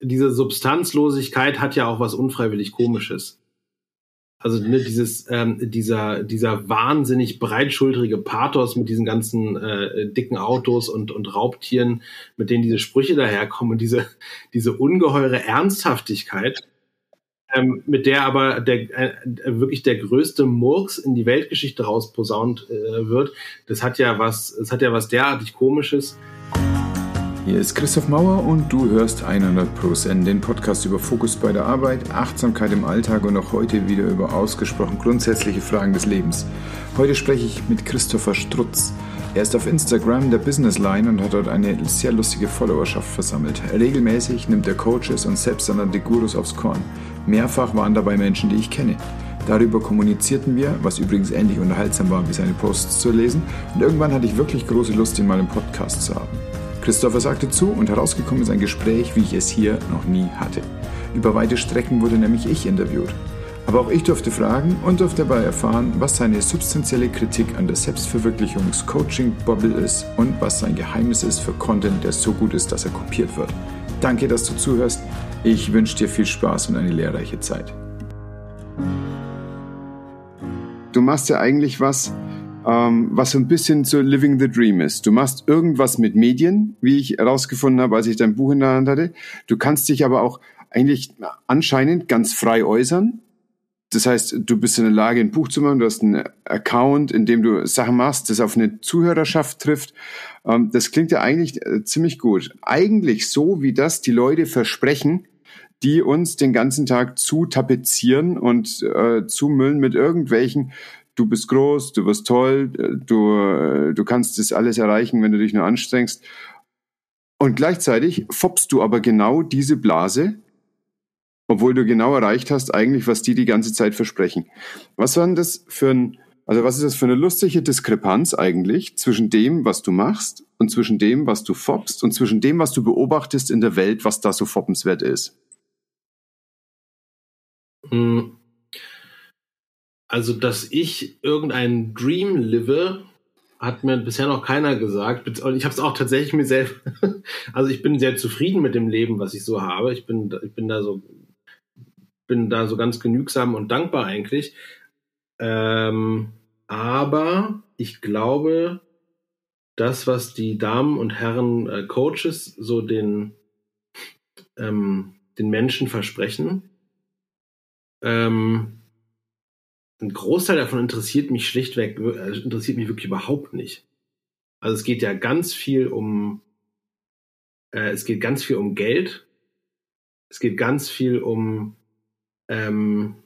diese Substanzlosigkeit hat ja auch was unfreiwillig Komisches. Also ne, dieses, ähm, dieser, dieser wahnsinnig breitschultrige Pathos mit diesen ganzen äh, dicken Autos und, und Raubtieren, mit denen diese Sprüche daherkommen und diese, diese ungeheure Ernsthaftigkeit, ähm, mit der aber der, äh, wirklich der größte Murks in die Weltgeschichte rausposaunt äh, wird, das hat ja was, das hat ja was derartig Komisches. Hier ist Christoph Mauer und du hörst 100 Prozent, den Podcast über Fokus bei der Arbeit, Achtsamkeit im Alltag und auch heute wieder über ausgesprochen grundsätzliche Fragen des Lebens. Heute spreche ich mit Christopher Strutz. Er ist auf Instagram der Business Line und hat dort eine sehr lustige Followerschaft versammelt. Regelmäßig nimmt er Coaches und selbsternannte Gurus aufs Korn. Mehrfach waren dabei Menschen, die ich kenne. Darüber kommunizierten wir, was übrigens ähnlich unterhaltsam war, wie seine Posts zu lesen. Und irgendwann hatte ich wirklich große Lust, ihn mal im Podcast zu haben. Christopher sagte zu und herausgekommen ist ein Gespräch, wie ich es hier noch nie hatte. Über weite Strecken wurde nämlich ich interviewt. Aber auch ich durfte fragen und durfte dabei erfahren, was seine substanzielle Kritik an der Selbstverwirklichungs-Coaching-Bubble ist und was sein Geheimnis ist für Content, der so gut ist, dass er kopiert wird. Danke, dass du zuhörst. Ich wünsche dir viel Spaß und eine lehrreiche Zeit. Du machst ja eigentlich was, ähm, was so ein bisschen so Living the Dream ist. Du machst irgendwas mit Medien, wie ich herausgefunden habe, als ich dein Buch in der Hand hatte. Du kannst dich aber auch eigentlich anscheinend ganz frei äußern. Das heißt, du bist in der Lage, ein Buch zu machen, du hast einen Account, in dem du Sachen machst, das auf eine Zuhörerschaft trifft. Ähm, das klingt ja eigentlich äh, ziemlich gut. Eigentlich so, wie das die Leute versprechen, die uns den ganzen Tag zu tapezieren und äh, zumüllen mit irgendwelchen du bist groß, du wirst toll, du, du kannst das alles erreichen, wenn du dich nur anstrengst. Und gleichzeitig foppst du aber genau diese Blase, obwohl du genau erreicht hast, eigentlich, was die die ganze Zeit versprechen. Was war denn das für ein, also was ist das für eine lustige Diskrepanz eigentlich zwischen dem, was du machst und zwischen dem, was du foppst und zwischen dem, was du beobachtest in der Welt, was da so foppenswert ist? Hm. Also, dass ich irgendeinen Dream live, hat mir bisher noch keiner gesagt. Und ich habe es auch tatsächlich mir selbst. Also ich bin sehr zufrieden mit dem Leben, was ich so habe. Ich bin, ich bin da so, bin da so ganz genügsam und dankbar eigentlich. Ähm, aber ich glaube, das, was die Damen und Herren äh, Coaches so den, ähm, den Menschen versprechen, ähm, ein Großteil davon interessiert mich schlichtweg, äh, interessiert mich wirklich überhaupt nicht. Also es geht ja ganz viel um, äh, es geht ganz viel um Geld. Es geht ganz viel um, ähm,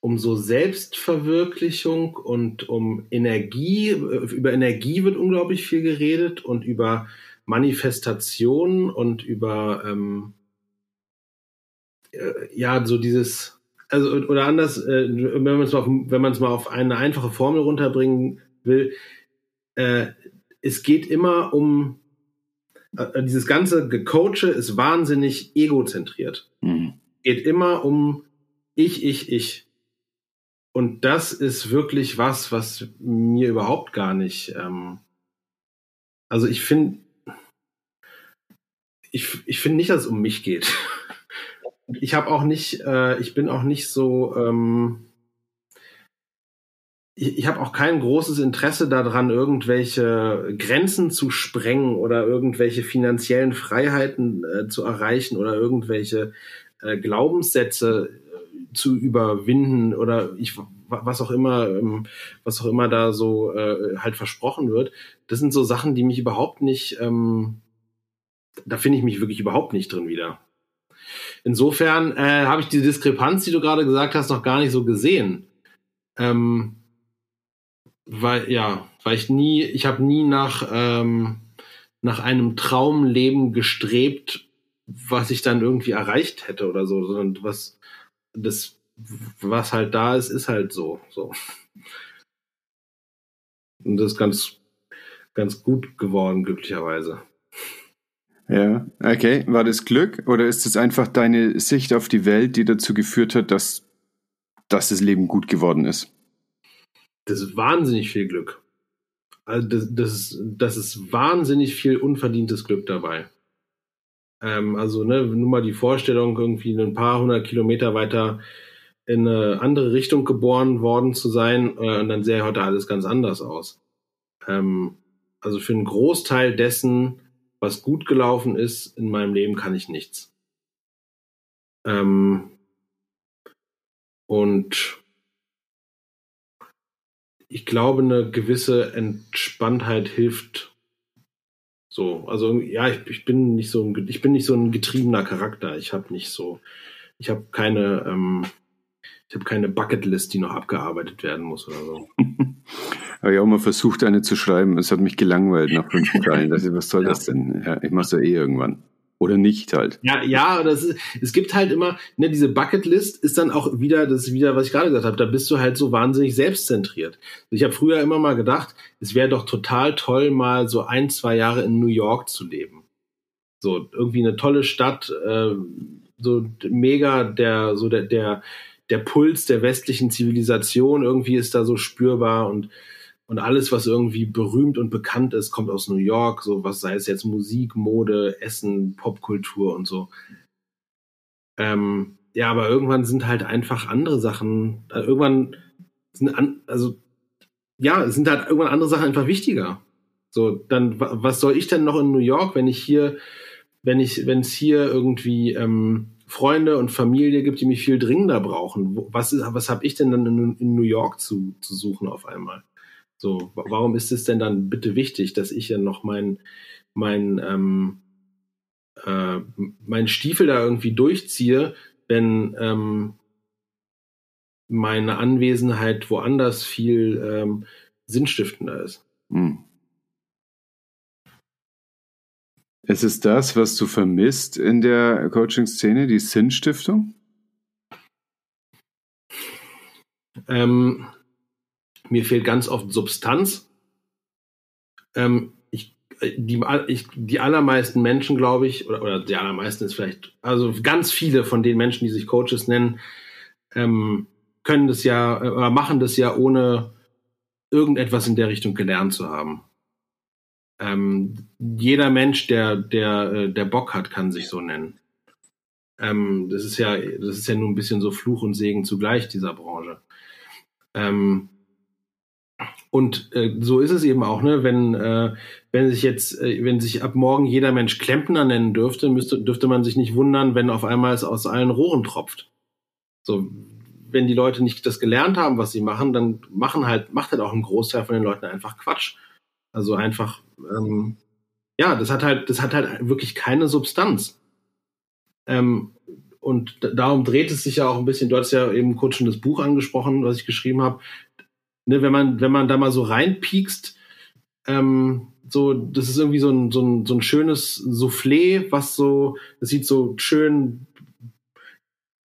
um so Selbstverwirklichung und um Energie. Über Energie wird unglaublich viel geredet und über Manifestation und über, ähm, äh, ja, so dieses, also oder anders, äh, wenn man es mal, auf, wenn man es mal auf eine einfache Formel runterbringen will, äh, es geht immer um äh, dieses ganze Gecoache ist wahnsinnig egozentriert. Mhm. Geht immer um ich, ich, ich. Und das ist wirklich was, was mir überhaupt gar nicht. Ähm, also ich finde, ich, ich finde nicht, dass es um mich geht. Ich habe auch nicht, äh, ich bin auch nicht so, ähm, ich, ich habe auch kein großes Interesse daran, irgendwelche Grenzen zu sprengen oder irgendwelche finanziellen Freiheiten äh, zu erreichen oder irgendwelche äh, Glaubenssätze äh, zu überwinden oder ich was auch immer, ähm, was auch immer da so äh, halt versprochen wird. Das sind so Sachen, die mich überhaupt nicht, ähm, da finde ich mich wirklich überhaupt nicht drin wieder. Insofern äh, habe ich die Diskrepanz, die du gerade gesagt hast, noch gar nicht so gesehen. Ähm, weil, ja, weil ich nie, ich habe nie nach, ähm, nach einem Traumleben gestrebt, was ich dann irgendwie erreicht hätte oder so, sondern was, das, was halt da ist, ist halt so, so. Und das ist ganz, ganz gut geworden, glücklicherweise. Ja, okay. War das Glück oder ist es einfach deine Sicht auf die Welt, die dazu geführt hat, dass, dass das Leben gut geworden ist? Das ist wahnsinnig viel Glück. Also das, das, das ist wahnsinnig viel unverdientes Glück dabei. Ähm, also ne, nur mal die Vorstellung, irgendwie ein paar hundert Kilometer weiter in eine andere Richtung geboren worden zu sein äh, und dann sähe heute alles ganz anders aus. Ähm, also für einen Großteil dessen, was gut gelaufen ist in meinem Leben, kann ich nichts. Ähm, und ich glaube, eine gewisse Entspanntheit hilft. So, also ja, ich, ich bin nicht so ein, ich bin nicht so ein getriebener Charakter. Ich habe nicht so, ich habe keine, ähm, ich habe keine Bucketlist, die noch abgearbeitet werden muss oder so. habe ich auch mal versucht, eine zu schreiben. Es hat mich gelangweilt nach fünf Teilen. was soll ja. das denn? Ja, ich mache es ja eh irgendwann. Oder nicht halt. Ja, ja, das ist, es gibt halt immer, ne, diese Bucketlist ist dann auch wieder, das ist wieder, was ich gerade gesagt habe, da bist du halt so wahnsinnig selbstzentriert. Ich habe früher immer mal gedacht, es wäre doch total toll, mal so ein, zwei Jahre in New York zu leben. So, irgendwie eine tolle Stadt, äh, so mega der, so der, der, der Puls der westlichen Zivilisation irgendwie ist da so spürbar und und alles, was irgendwie berühmt und bekannt ist, kommt aus New York, so was sei es jetzt Musik, Mode, Essen, Popkultur und so. Ähm, ja, aber irgendwann sind halt einfach andere Sachen, äh, irgendwann sind an, also ja, sind halt irgendwann andere Sachen einfach wichtiger. So, dann was soll ich denn noch in New York, wenn ich hier, wenn ich, wenn es hier irgendwie ähm, Freunde und Familie gibt, die mich viel dringender brauchen? Was ist, was habe ich denn dann in, in New York zu, zu suchen auf einmal? So, warum ist es denn dann bitte wichtig, dass ich ja noch mein, mein, ähm, äh, mein Stiefel da irgendwie durchziehe, wenn ähm, meine Anwesenheit woanders viel ähm, sinnstiftender ist? Hm. Es ist das, was du vermisst in der Coaching-Szene, die Sinnstiftung? Ähm, mir fehlt ganz oft Substanz. Ähm, ich, äh, die, ich, die allermeisten Menschen, glaube ich, oder, oder die allermeisten ist vielleicht, also ganz viele von den Menschen, die sich Coaches nennen, ähm, können das ja äh, oder machen das ja ohne irgendetwas in der Richtung gelernt zu haben. Ähm, jeder Mensch, der, der, äh, der Bock hat, kann sich so nennen. Ähm, das ist ja, das ist ja nur ein bisschen so Fluch und Segen zugleich dieser Branche. Ähm, und äh, so ist es eben auch, ne? Wenn, äh, wenn sich jetzt, äh, wenn sich ab morgen jeder Mensch Klempner nennen dürfte, müsste, dürfte man sich nicht wundern, wenn auf einmal es aus allen Rohren tropft. So, wenn die Leute nicht das gelernt haben, was sie machen, dann machen halt, macht halt auch ein Großteil von den Leuten einfach Quatsch. Also einfach, ähm, ja, das hat halt, das hat halt wirklich keine Substanz. Ähm, und darum dreht es sich ja auch ein bisschen, du hast ja eben kurz schon das Buch angesprochen, was ich geschrieben habe ne, wenn man, wenn man da mal so reinpiekst, ähm, so, das ist irgendwie so ein, so ein, so ein schönes Soufflé, was so, das sieht so schön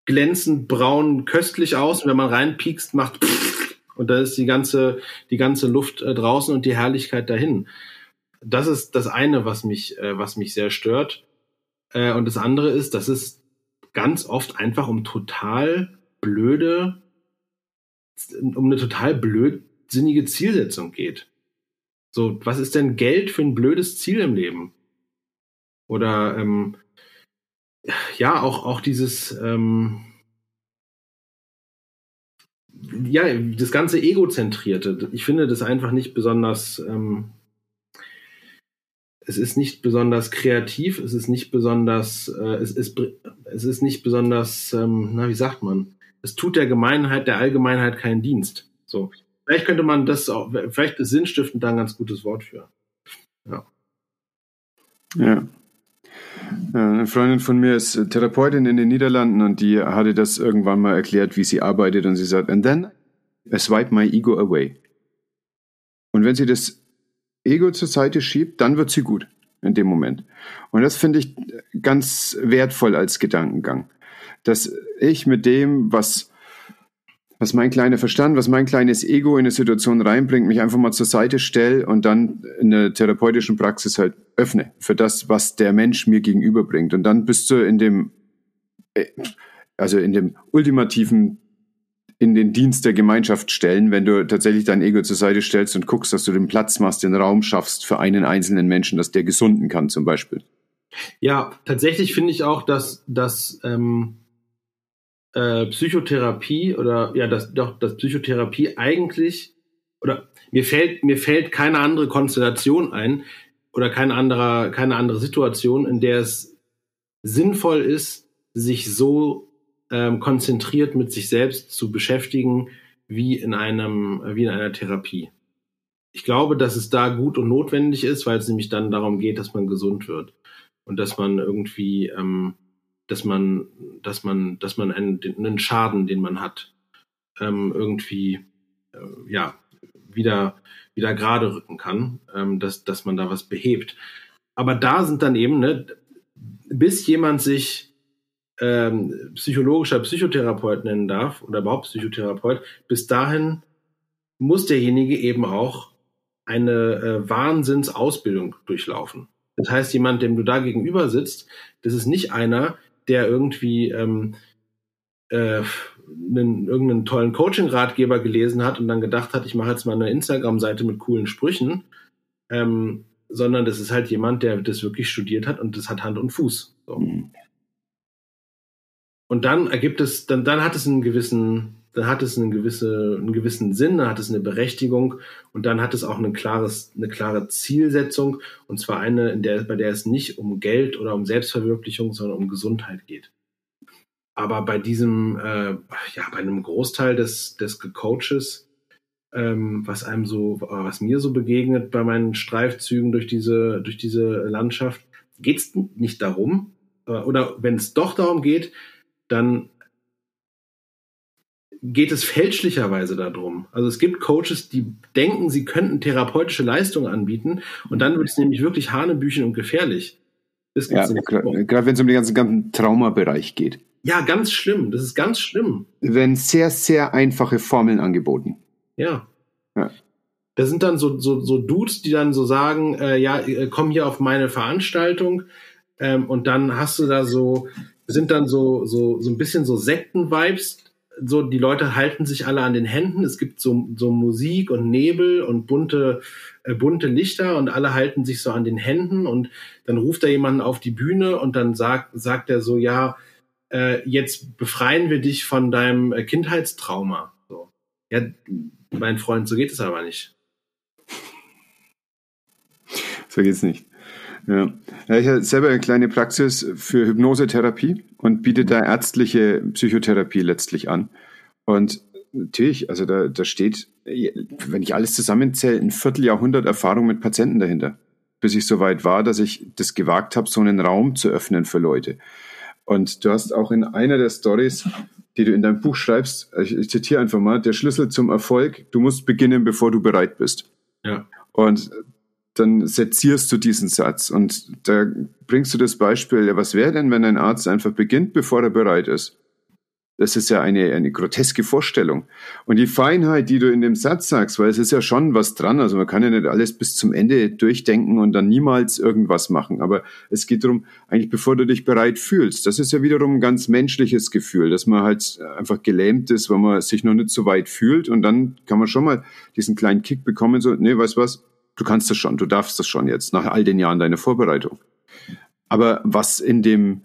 glänzend braun köstlich aus. Und wenn man reinpiekst, macht und da ist die ganze, die ganze Luft äh, draußen und die Herrlichkeit dahin. Das ist das eine, was mich, äh, was mich sehr stört. Äh, und das andere ist, dass es ganz oft einfach um total blöde um eine total blödsinnige Zielsetzung geht. So, was ist denn Geld für ein blödes Ziel im Leben? Oder ähm, ja, auch, auch dieses, ähm, ja, das ganze Egozentrierte. Ich finde das einfach nicht besonders, ähm, es ist nicht besonders kreativ, es ist nicht besonders, äh, es, ist, es ist nicht besonders, ähm, na, wie sagt man? es tut der Gemeinheit, der Allgemeinheit keinen Dienst. So. Vielleicht könnte man das auch, vielleicht ist sinnstiftend da ein ganz gutes Wort für. Ja. Ja. Eine Freundin von mir ist Therapeutin in den Niederlanden und die hatte das irgendwann mal erklärt, wie sie arbeitet und sie sagt, and then I swipe my ego away. Und wenn sie das Ego zur Seite schiebt, dann wird sie gut in dem Moment. Und das finde ich ganz wertvoll als Gedankengang dass ich mit dem, was, was mein kleiner Verstand, was mein kleines Ego in eine Situation reinbringt, mich einfach mal zur Seite stelle und dann in der therapeutischen Praxis halt öffne für das, was der Mensch mir gegenüberbringt. Und dann bist du in dem, äh, also in dem ultimativen in den Dienst der Gemeinschaft stellen, wenn du tatsächlich dein Ego zur Seite stellst und guckst, dass du den Platz machst, den Raum schaffst für einen einzelnen Menschen, dass der gesunden kann zum Beispiel. Ja, tatsächlich finde ich auch, dass, dass ähm, äh, Psychotherapie oder ja, dass doch, dass Psychotherapie eigentlich oder mir fällt mir fällt keine andere Konstellation ein oder keine andere keine andere Situation, in der es sinnvoll ist, sich so ähm, konzentriert mit sich selbst zu beschäftigen wie in einem wie in einer Therapie. Ich glaube, dass es da gut und notwendig ist, weil es nämlich dann darum geht, dass man gesund wird und dass man irgendwie ähm, dass man, dass man, dass man einen, einen Schaden, den man hat, ähm, irgendwie äh, ja wieder wieder gerade rücken kann, ähm, dass dass man da was behebt. Aber da sind dann eben, ne, bis jemand sich ähm, psychologischer Psychotherapeut nennen darf oder überhaupt Psychotherapeut, bis dahin muss derjenige eben auch eine äh, Wahnsinnsausbildung durchlaufen. Das heißt, jemand, dem du da gegenüber sitzt, das ist nicht einer, der irgendwie ähm, äh, einen, irgendeinen tollen Coaching-Ratgeber gelesen hat und dann gedacht hat, ich mache jetzt mal eine Instagram-Seite mit coolen Sprüchen, ähm, sondern das ist halt jemand, der das wirklich studiert hat und das hat Hand und Fuß. So. Mhm. Und dann ergibt es, dann, dann hat es einen gewissen, dann hat es einen, gewisse, einen gewissen Sinn, dann hat es eine Berechtigung und dann hat es auch eine, klares, eine klare Zielsetzung und zwar eine, in der, bei der es nicht um Geld oder um Selbstverwirklichung, sondern um Gesundheit geht. Aber bei diesem, äh, ja, bei einem Großteil des, des Gecoaches, ähm, was einem so, was mir so begegnet bei meinen Streifzügen durch diese, durch diese Landschaft, geht es nicht darum, äh, oder wenn es doch darum geht, dann geht es fälschlicherweise darum. Also es gibt Coaches, die denken, sie könnten therapeutische Leistungen anbieten und dann wird es nämlich wirklich hanebüchen und gefährlich. ja, gerade wenn es um den ganzen, ganzen Traumabereich geht. Ja, ganz schlimm. Das ist ganz schlimm. Wenn sehr, sehr einfache Formeln angeboten. Ja. ja. Da sind dann so, so, so Dudes, die dann so sagen, äh, ja, äh, komm hier auf meine Veranstaltung ähm, und dann hast du da so sind dann so, so, so ein bisschen so Sekten-Vibes. So, die Leute halten sich alle an den Händen. Es gibt so, so Musik und Nebel und bunte, äh, bunte Lichter und alle halten sich so an den Händen und dann ruft da jemanden auf die Bühne und dann sagt, sagt er so, ja, äh, jetzt befreien wir dich von deinem äh, Kindheitstrauma. So. Ja, mein Freund, so geht es aber nicht. So geht's nicht. Ja. ich habe selber eine kleine Praxis für Hypnosetherapie und biete da ärztliche Psychotherapie letztlich an. Und natürlich, also da, da steht, wenn ich alles zusammenzähle, ein Vierteljahrhundert Erfahrung mit Patienten dahinter, bis ich so weit war, dass ich das gewagt habe, so einen Raum zu öffnen für Leute. Und du hast auch in einer der Stories, die du in deinem Buch schreibst, ich, ich zitiere einfach mal, der Schlüssel zum Erfolg, du musst beginnen, bevor du bereit bist. Ja. Und dann sezierst du diesen Satz und da bringst du das Beispiel, ja, was wäre denn, wenn ein Arzt einfach beginnt, bevor er bereit ist? Das ist ja eine, eine groteske Vorstellung. Und die Feinheit, die du in dem Satz sagst, weil es ist ja schon was dran, also man kann ja nicht alles bis zum Ende durchdenken und dann niemals irgendwas machen. Aber es geht darum, eigentlich bevor du dich bereit fühlst. Das ist ja wiederum ein ganz menschliches Gefühl, dass man halt einfach gelähmt ist, weil man sich noch nicht so weit fühlt. Und dann kann man schon mal diesen kleinen Kick bekommen, so, nee, weißt was, du kannst das schon, du darfst das schon jetzt, nach all den Jahren deiner Vorbereitung. Aber was in dem,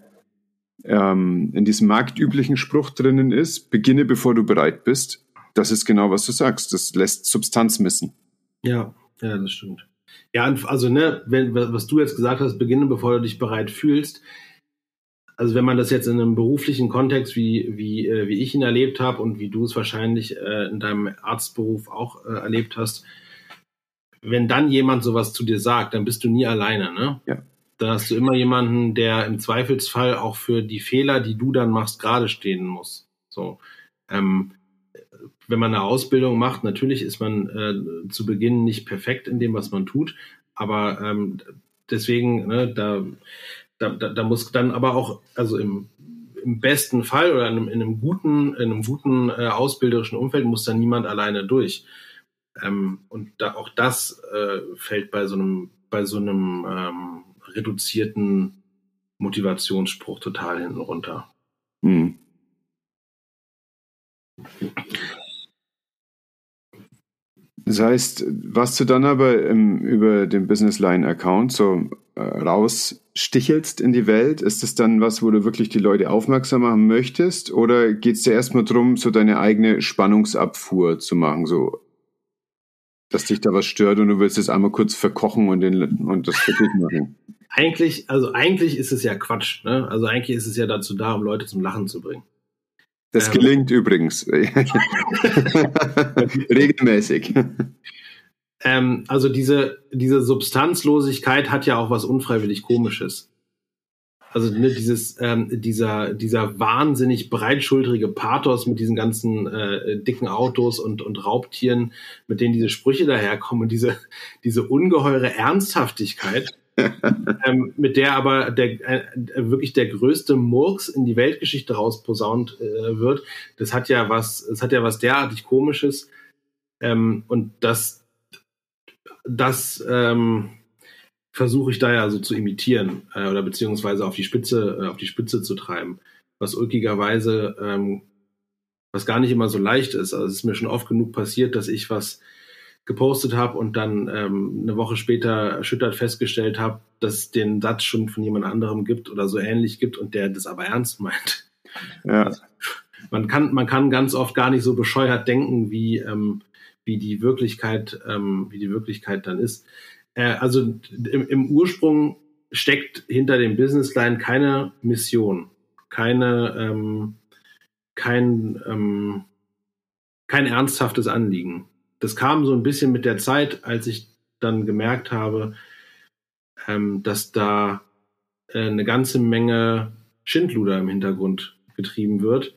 ähm, in diesem marktüblichen Spruch drinnen ist, beginne bevor du bereit bist, das ist genau, was du sagst. Das lässt Substanz missen. Ja, ja, das stimmt. Ja, also, ne, wenn, was du jetzt gesagt hast, beginne bevor du dich bereit fühlst. Also, wenn man das jetzt in einem beruflichen Kontext, wie, wie, äh, wie ich ihn erlebt habe und wie du es wahrscheinlich äh, in deinem Arztberuf auch äh, erlebt hast, wenn dann jemand sowas zu dir sagt, dann bist du nie alleine, ne? Ja. Dann hast du immer jemanden, der im Zweifelsfall auch für die Fehler, die du dann machst, gerade stehen muss. So. Ähm, wenn man eine Ausbildung macht, natürlich ist man äh, zu Beginn nicht perfekt in dem, was man tut, aber ähm, deswegen, ne, da, da, da muss dann aber auch, also im, im besten Fall oder in einem, in einem guten, in einem guten äh, ausbilderischen Umfeld muss dann niemand alleine durch. Ähm, und da, auch das äh, fällt bei so einem, bei so einem ähm, reduzierten Motivationsspruch total hinten runter. Hm. Das heißt, was du dann aber im, über den Business Line Account, so äh, rausstichelst in die Welt? Ist das dann was, wo du wirklich die Leute aufmerksam machen möchtest? Oder geht es dir erstmal darum, so deine eigene Spannungsabfuhr zu machen? So, dass dich da was stört und du willst es einmal kurz verkochen und, den, und das dich machen? Eigentlich, also eigentlich ist es ja Quatsch. Ne? Also eigentlich ist es ja dazu da, um Leute zum Lachen zu bringen. Das ähm, gelingt übrigens. Regelmäßig. Ähm, also diese, diese Substanzlosigkeit hat ja auch was unfreiwillig Komisches. Also ne, dieses, ähm, dieser, dieser wahnsinnig breitschultrige Pathos mit diesen ganzen äh, dicken Autos und, und Raubtieren, mit denen diese Sprüche daherkommen und diese, diese ungeheure Ernsthaftigkeit, ähm, mit der aber der, äh, wirklich der größte Murks in die Weltgeschichte rausposaunt äh, wird, das hat ja was, das hat ja was derartig Komisches. Ähm, und das, das ähm, versuche ich da ja so zu imitieren äh, oder beziehungsweise auf die Spitze, äh, auf die Spitze zu treiben. Was ulkigerweise, ähm, was gar nicht immer so leicht ist. Also es ist mir schon oft genug passiert, dass ich was gepostet habe und dann ähm, eine Woche später erschüttert festgestellt habe, dass es den Satz schon von jemand anderem gibt oder so ähnlich gibt und der das aber ernst meint. Ja. Also, man kann, man kann ganz oft gar nicht so bescheuert denken, wie, ähm, wie die Wirklichkeit, ähm, wie die Wirklichkeit dann ist. Äh, also im, im Ursprung steckt hinter dem Businessline keine Mission, keine, ähm, kein, ähm, kein ernsthaftes Anliegen. Das kam so ein bisschen mit der Zeit, als ich dann gemerkt habe, ähm, dass da äh, eine ganze Menge Schindluder im Hintergrund getrieben wird,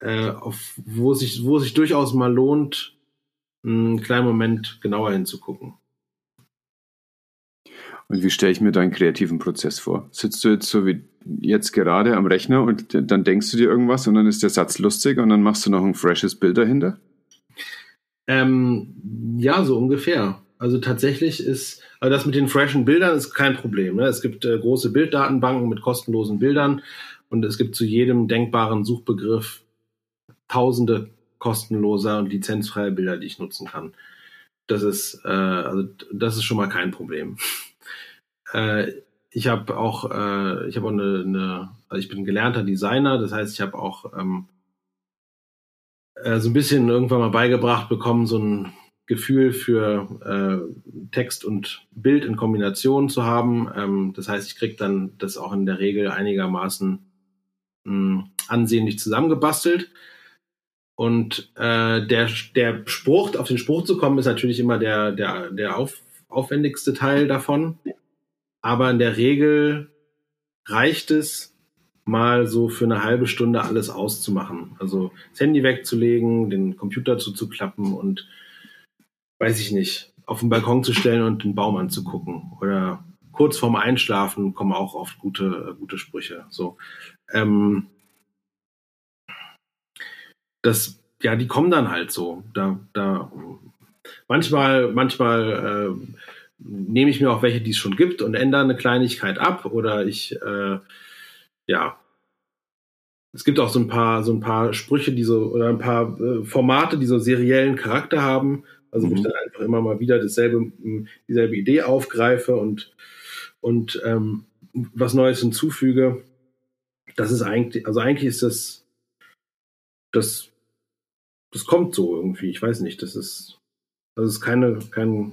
äh, auf, wo, sich, wo sich durchaus mal lohnt, einen kleinen Moment genauer hinzugucken. Und wie stelle ich mir deinen kreativen Prozess vor? Sitzt du jetzt so wie jetzt gerade am Rechner und dann denkst du dir irgendwas und dann ist der Satz lustig und dann machst du noch ein freshes Bild dahinter? Ähm, ja, so ungefähr. Also tatsächlich ist, also das mit den freshen Bildern ist kein Problem. Ne? Es gibt äh, große Bilddatenbanken mit kostenlosen Bildern und es gibt zu jedem denkbaren Suchbegriff tausende kostenloser und lizenzfreie Bilder, die ich nutzen kann. Das ist, äh, also das ist schon mal kein Problem. Äh, ich habe auch, äh, ich habe auch eine, eine, also ich bin gelernter Designer, das heißt, ich habe auch ähm, äh, so ein bisschen irgendwann mal beigebracht bekommen, so ein Gefühl für äh, Text und Bild in Kombination zu haben. Ähm, das heißt, ich kriege dann das auch in der Regel einigermaßen mh, hm, ansehnlich zusammengebastelt. Und äh, der, der Spruch, auf den Spruch zu kommen, ist natürlich immer der, der, der auf, aufwendigste Teil davon. Aber in der Regel reicht es, mal so für eine halbe Stunde alles auszumachen. Also das Handy wegzulegen, den Computer zuzuklappen und weiß ich nicht, auf den Balkon zu stellen und den Baum anzugucken. Oder kurz vorm Einschlafen kommen auch oft gute, gute Sprüche. So. Ähm, das, ja, die kommen dann halt so. Da, da, manchmal, manchmal äh, nehme ich mir auch welche, die es schon gibt und ändere eine Kleinigkeit ab oder ich, äh, ja, es gibt auch so ein paar, so ein paar Sprüche, die so, oder ein paar äh, Formate, die so seriellen Charakter haben. Also, mhm. wo ich mhm. dann einfach immer mal wieder dasselbe, dieselbe Idee aufgreife und, und ähm, was Neues hinzufüge. Das ist eigentlich, also eigentlich ist das, das das kommt so irgendwie. Ich weiß nicht, das ist, das ist keine, kein,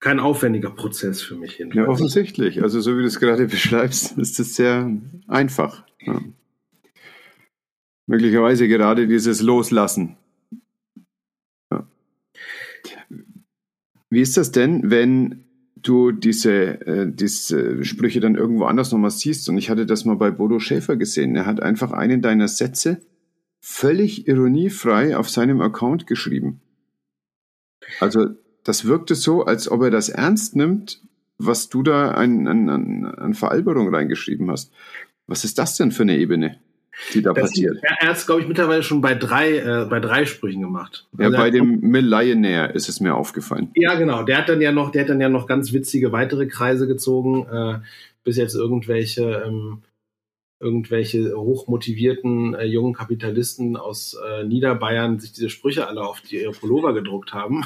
kein aufwendiger Prozess für mich. Jedenfalls. Ja, offensichtlich. Also so wie du es gerade beschreibst, ist es sehr einfach. Ja. Möglicherweise gerade dieses Loslassen. Ja. Wie ist das denn, wenn du diese, äh, diese Sprüche dann irgendwo anders nochmal siehst? Und ich hatte das mal bei Bodo Schäfer gesehen. Er hat einfach einen deiner Sätze völlig ironiefrei auf seinem Account geschrieben. Also das wirkte so, als ob er das ernst nimmt, was du da an, an, an Veralberung reingeschrieben hast. Was ist das denn für eine Ebene, die da das passiert? Er hat es, glaube ich, mittlerweile schon bei drei, äh, bei drei Sprüchen gemacht. Ja, also bei dem Millionaire ist es mir aufgefallen. Ja, genau. Der hat dann ja noch, der hat dann ja noch ganz witzige weitere Kreise gezogen, äh, bis jetzt irgendwelche ähm, irgendwelche hochmotivierten äh, jungen Kapitalisten aus äh, Niederbayern sich diese Sprüche alle auf die, ihre Pullover gedruckt haben.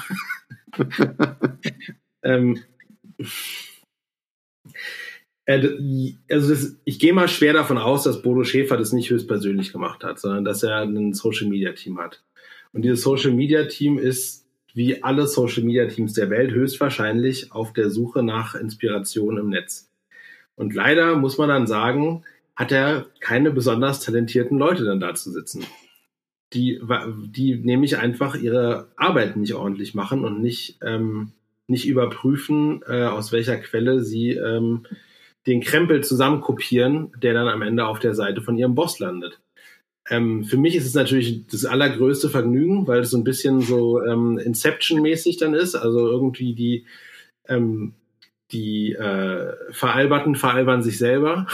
ähm, Äh, also das, ich gehe mal schwer davon aus, dass Bodo Schäfer das nicht höchstpersönlich gemacht hat, sondern dass er ein Social Media Team hat. Und dieses Social Media Team ist wie alle Social Media Teams der Welt höchstwahrscheinlich auf der Suche nach Inspiration im Netz. Und leider muss man dann sagen, hat er keine besonders talentierten Leute dann da zu sitzen. Die, die nämlich einfach ihre Arbeit nicht ordentlich machen und nicht, ähm, nicht überprüfen, äh, aus welcher Quelle sie ähm, den Krempel zusammenkopieren, der dann am Ende auf der Seite von ihrem Boss landet. Ähm, für mich ist es natürlich das allergrößte Vergnügen, weil es so ein bisschen so ähm, Inception-mäßig dann ist. Also irgendwie die, ähm, die äh, Veralberten veralbern sich selber.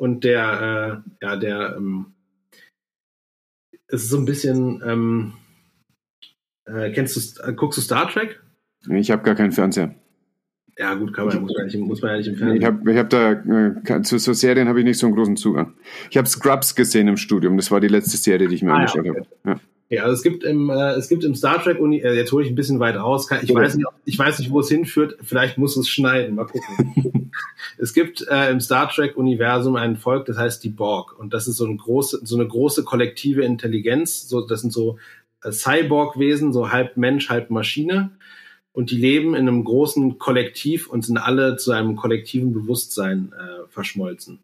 Und der, äh, ja, der, ähm, es ist so ein bisschen, ähm, äh, kennst du, äh, guckst du Star Trek? Ich habe gar keinen Fernseher. Ja, gut, kann man, muss, man nicht, muss man ja nicht im Fernsehen. Ich habe ich hab da, äh, zu, zu Serien habe ich nicht so einen großen Zugang. Ich habe Scrubs gesehen im Studium. Das war die letzte Serie, die ich mir ah, angeschaut ja, okay. habe. Ja. ja, also es gibt im, äh, es gibt im Star Trek Uni, äh, jetzt hole ich ein bisschen weit aus. Ich weiß nicht, ich weiß nicht, wo es hinführt. Vielleicht muss es schneiden. Mal gucken. es gibt äh, im Star Trek Universum ein Volk, das heißt die Borg. Und das ist so eine große, so eine große kollektive Intelligenz. So, das sind so äh, Cyborg-Wesen, so halb Mensch, halb Maschine und die leben in einem großen Kollektiv und sind alle zu einem kollektiven Bewusstsein äh, verschmolzen.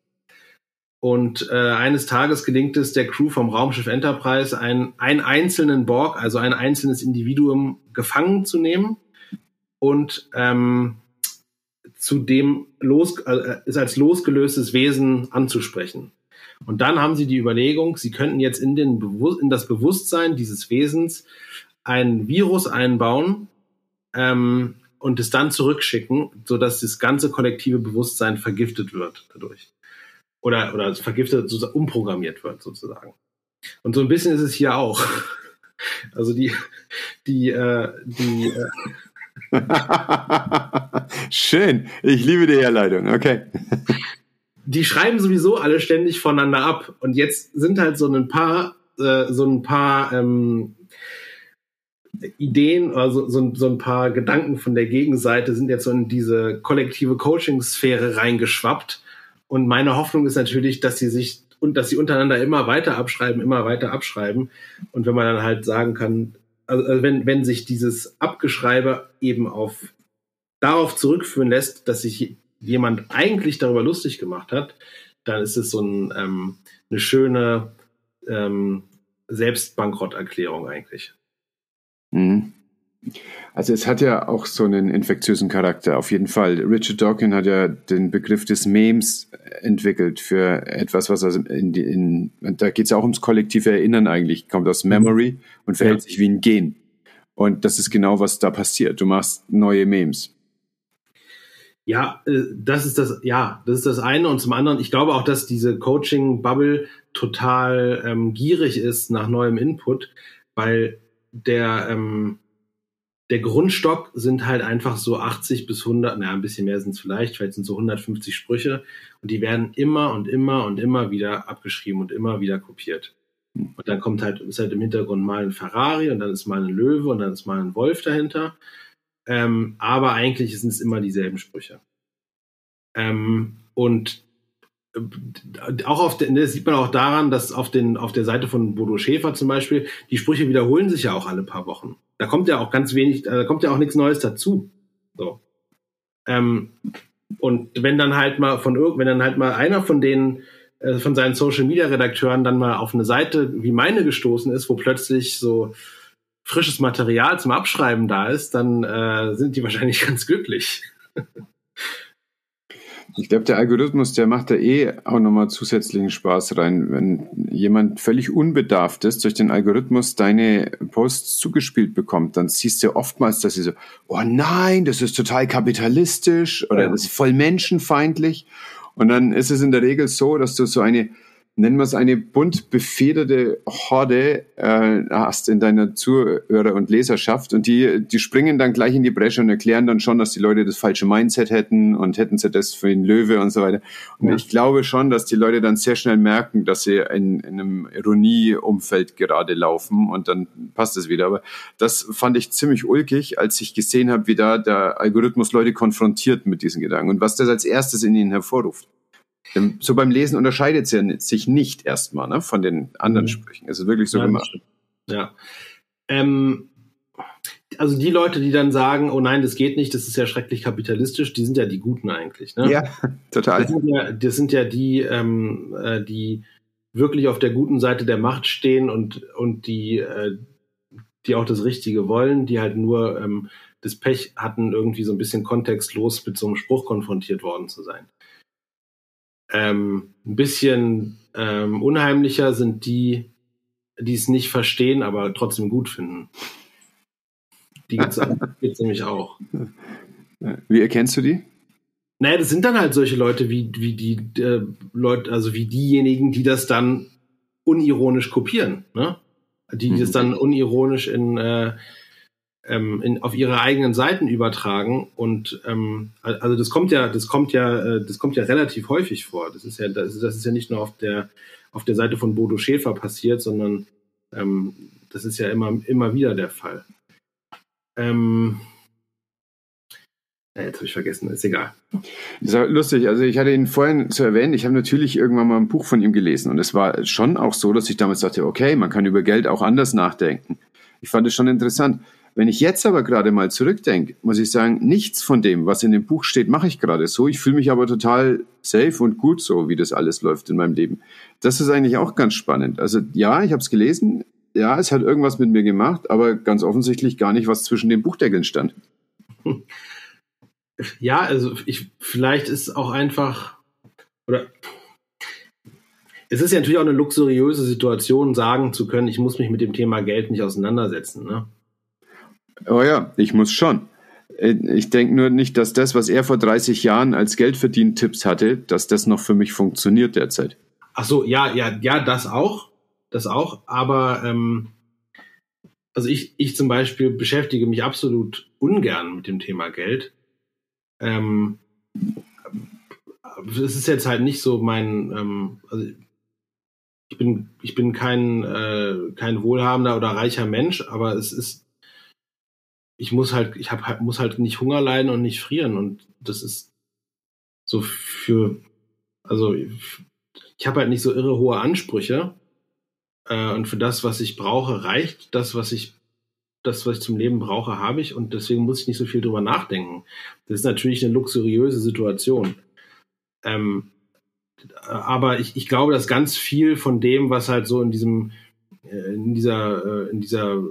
Und äh, eines Tages gelingt es der Crew vom Raumschiff Enterprise, einen, einen einzelnen Borg, also ein einzelnes Individuum, gefangen zu nehmen und ähm, zu dem los, äh, ist als losgelöstes Wesen anzusprechen. Und dann haben sie die Überlegung, sie könnten jetzt in, den in das Bewusstsein dieses Wesens ein Virus einbauen, ähm, und es dann zurückschicken, sodass das ganze kollektive Bewusstsein vergiftet wird dadurch. Oder, oder vergiftet, umprogrammiert wird sozusagen. Und so ein bisschen ist es hier auch. Also die, die, äh, die. Äh Schön. Ich liebe die Herleitung. Okay. Die schreiben sowieso alle ständig voneinander ab. Und jetzt sind halt so ein paar, äh, so ein paar ähm, Ideen oder so, so, so, ein paar Gedanken von der Gegenseite sind jetzt so in diese kollektive Coaching-Sphäre reingeschwappt. Und meine Hoffnung ist natürlich, dass sie sich und dass sie untereinander immer weiter abschreiben, immer weiter abschreiben. Und wenn man dann halt sagen kann, also, also wenn, wenn sich dieses Abgeschreibe eben auf darauf zurückführen lässt, dass sich jemand eigentlich darüber lustig gemacht hat, dann ist es so ein, ähm, eine schöne ähm, Selbstbankrotterklärung eigentlich. Mhm. Also es hat ja auch so einen infektiösen Charakter, auf jeden Fall. Richard Dawkins hat ja den Begriff des Memes entwickelt für etwas, was also in, in da geht es ja auch ums kollektive Erinnern eigentlich, kommt aus Memory und verhält ja. sich wie ein Gen. Und das ist genau, was da passiert. Du machst neue Memes. Ja, äh, das ist das, ja, das ist das eine. Und zum anderen, ich glaube auch, dass diese Coaching-Bubble total ähm, gierig ist nach neuem Input, weil der, ähm, der Grundstock sind halt einfach so 80 bis 100, naja, ein bisschen mehr sind es vielleicht, vielleicht sind so 150 Sprüche und die werden immer und immer und immer wieder abgeschrieben und immer wieder kopiert. Und dann kommt halt, ist halt im Hintergrund mal ein Ferrari und dann ist mal ein Löwe und dann ist mal ein Wolf dahinter. Ähm, aber eigentlich sind es immer dieselben Sprüche. Ähm, und auch auf der, das sieht man auch daran, dass auf, den, auf der Seite von Bodo Schäfer zum Beispiel, die Sprüche wiederholen sich ja auch alle paar Wochen. Da kommt ja auch ganz wenig, da kommt ja auch nichts Neues dazu. So. Ähm, und wenn dann halt mal von wenn dann halt mal einer von denen, äh, von seinen Social Media Redakteuren dann mal auf eine Seite wie meine gestoßen ist, wo plötzlich so frisches Material zum Abschreiben da ist, dann äh, sind die wahrscheinlich ganz glücklich. Ich glaube, der Algorithmus, der macht da eh auch nochmal zusätzlichen Spaß rein. Wenn jemand völlig unbedarft ist, durch den Algorithmus deine Posts zugespielt bekommt, dann siehst du oftmals, dass sie so, oh nein, das ist total kapitalistisch oder ja. das ist voll menschenfeindlich. Und dann ist es in der Regel so, dass du so eine nennen wir es eine bunt befederte Horde äh, hast in deiner Zuhörer- und Leserschaft und die, die springen dann gleich in die Bresche und erklären dann schon, dass die Leute das falsche Mindset hätten und hätten sie das für den Löwe und so weiter. Und ja. ich glaube schon, dass die Leute dann sehr schnell merken, dass sie in, in einem Ironieumfeld gerade laufen und dann passt es wieder. Aber das fand ich ziemlich ulkig, als ich gesehen habe, wie da der Algorithmus Leute konfrontiert mit diesen Gedanken und was das als erstes in ihnen hervorruft. So beim Lesen unterscheidet es sich nicht erstmal ne, von den anderen mhm. Sprüchen. Es ist wirklich so ja, gemacht. Ja. Ähm, also die Leute, die dann sagen, oh nein, das geht nicht, das ist ja schrecklich kapitalistisch, die sind ja die Guten eigentlich. Ne? Ja, total. Das sind ja, das sind ja die, ähm, äh, die wirklich auf der guten Seite der Macht stehen und, und die, äh, die auch das Richtige wollen, die halt nur ähm, das Pech hatten, irgendwie so ein bisschen kontextlos mit so einem Spruch konfrontiert worden zu sein. Ähm, ein bisschen ähm, unheimlicher sind die, die es nicht verstehen, aber trotzdem gut finden. Die gibt es nämlich auch. Wie erkennst du die? Naja, das sind dann halt solche Leute wie, wie die äh, Leute, also wie diejenigen, die das dann unironisch kopieren, ne? Die, die mhm. das dann unironisch in, äh, ähm, in, auf ihre eigenen Seiten übertragen und ähm, also das kommt ja, das kommt ja, äh, das kommt ja relativ häufig vor. Das ist ja, das, das ist ja nicht nur auf der auf der Seite von Bodo Schäfer passiert, sondern ähm, das ist ja immer immer wieder der Fall. Ähm, ja, jetzt habe ich vergessen, ist egal. Das ist lustig. Also ich hatte ihn vorhin zu erwähnen, ich habe natürlich irgendwann mal ein Buch von ihm gelesen und es war schon auch so, dass ich damals dachte, okay, man kann über Geld auch anders nachdenken. Ich fand es schon interessant. Wenn ich jetzt aber gerade mal zurückdenke, muss ich sagen, nichts von dem, was in dem Buch steht, mache ich gerade so. Ich fühle mich aber total safe und gut so, wie das alles läuft in meinem Leben. Das ist eigentlich auch ganz spannend. Also ja, ich habe es gelesen, ja, es hat irgendwas mit mir gemacht, aber ganz offensichtlich gar nicht, was zwischen den Buchdeckeln stand. Ja, also ich, vielleicht ist auch einfach, oder es ist ja natürlich auch eine luxuriöse Situation, sagen zu können, ich muss mich mit dem Thema Geld nicht auseinandersetzen. Ne? Oh ja, ich muss schon. Äh, ich denke nur nicht, dass das, was er vor 30 Jahren als Geldverdien-Tipps hatte, dass das noch für mich funktioniert derzeit. Ach so, ja, ja, ja, das auch, das auch. Aber ähm, also ich, ich zum Beispiel beschäftige mich absolut ungern mit dem Thema Geld. Ähm, es ist jetzt halt nicht so mein, ähm, also ich bin, ich bin kein, äh, kein wohlhabender oder reicher Mensch, aber es ist ich muss halt, ich hab, halt, muss halt nicht Hunger leiden und nicht frieren. Und das ist so für, also ich habe halt nicht so irre hohe Ansprüche. Äh, und für das, was ich brauche, reicht das, was ich, das, was ich zum Leben brauche, habe ich. Und deswegen muss ich nicht so viel drüber nachdenken. Das ist natürlich eine luxuriöse Situation. Ähm, aber ich, ich glaube, dass ganz viel von dem, was halt so in diesem, äh, in dieser, äh, in dieser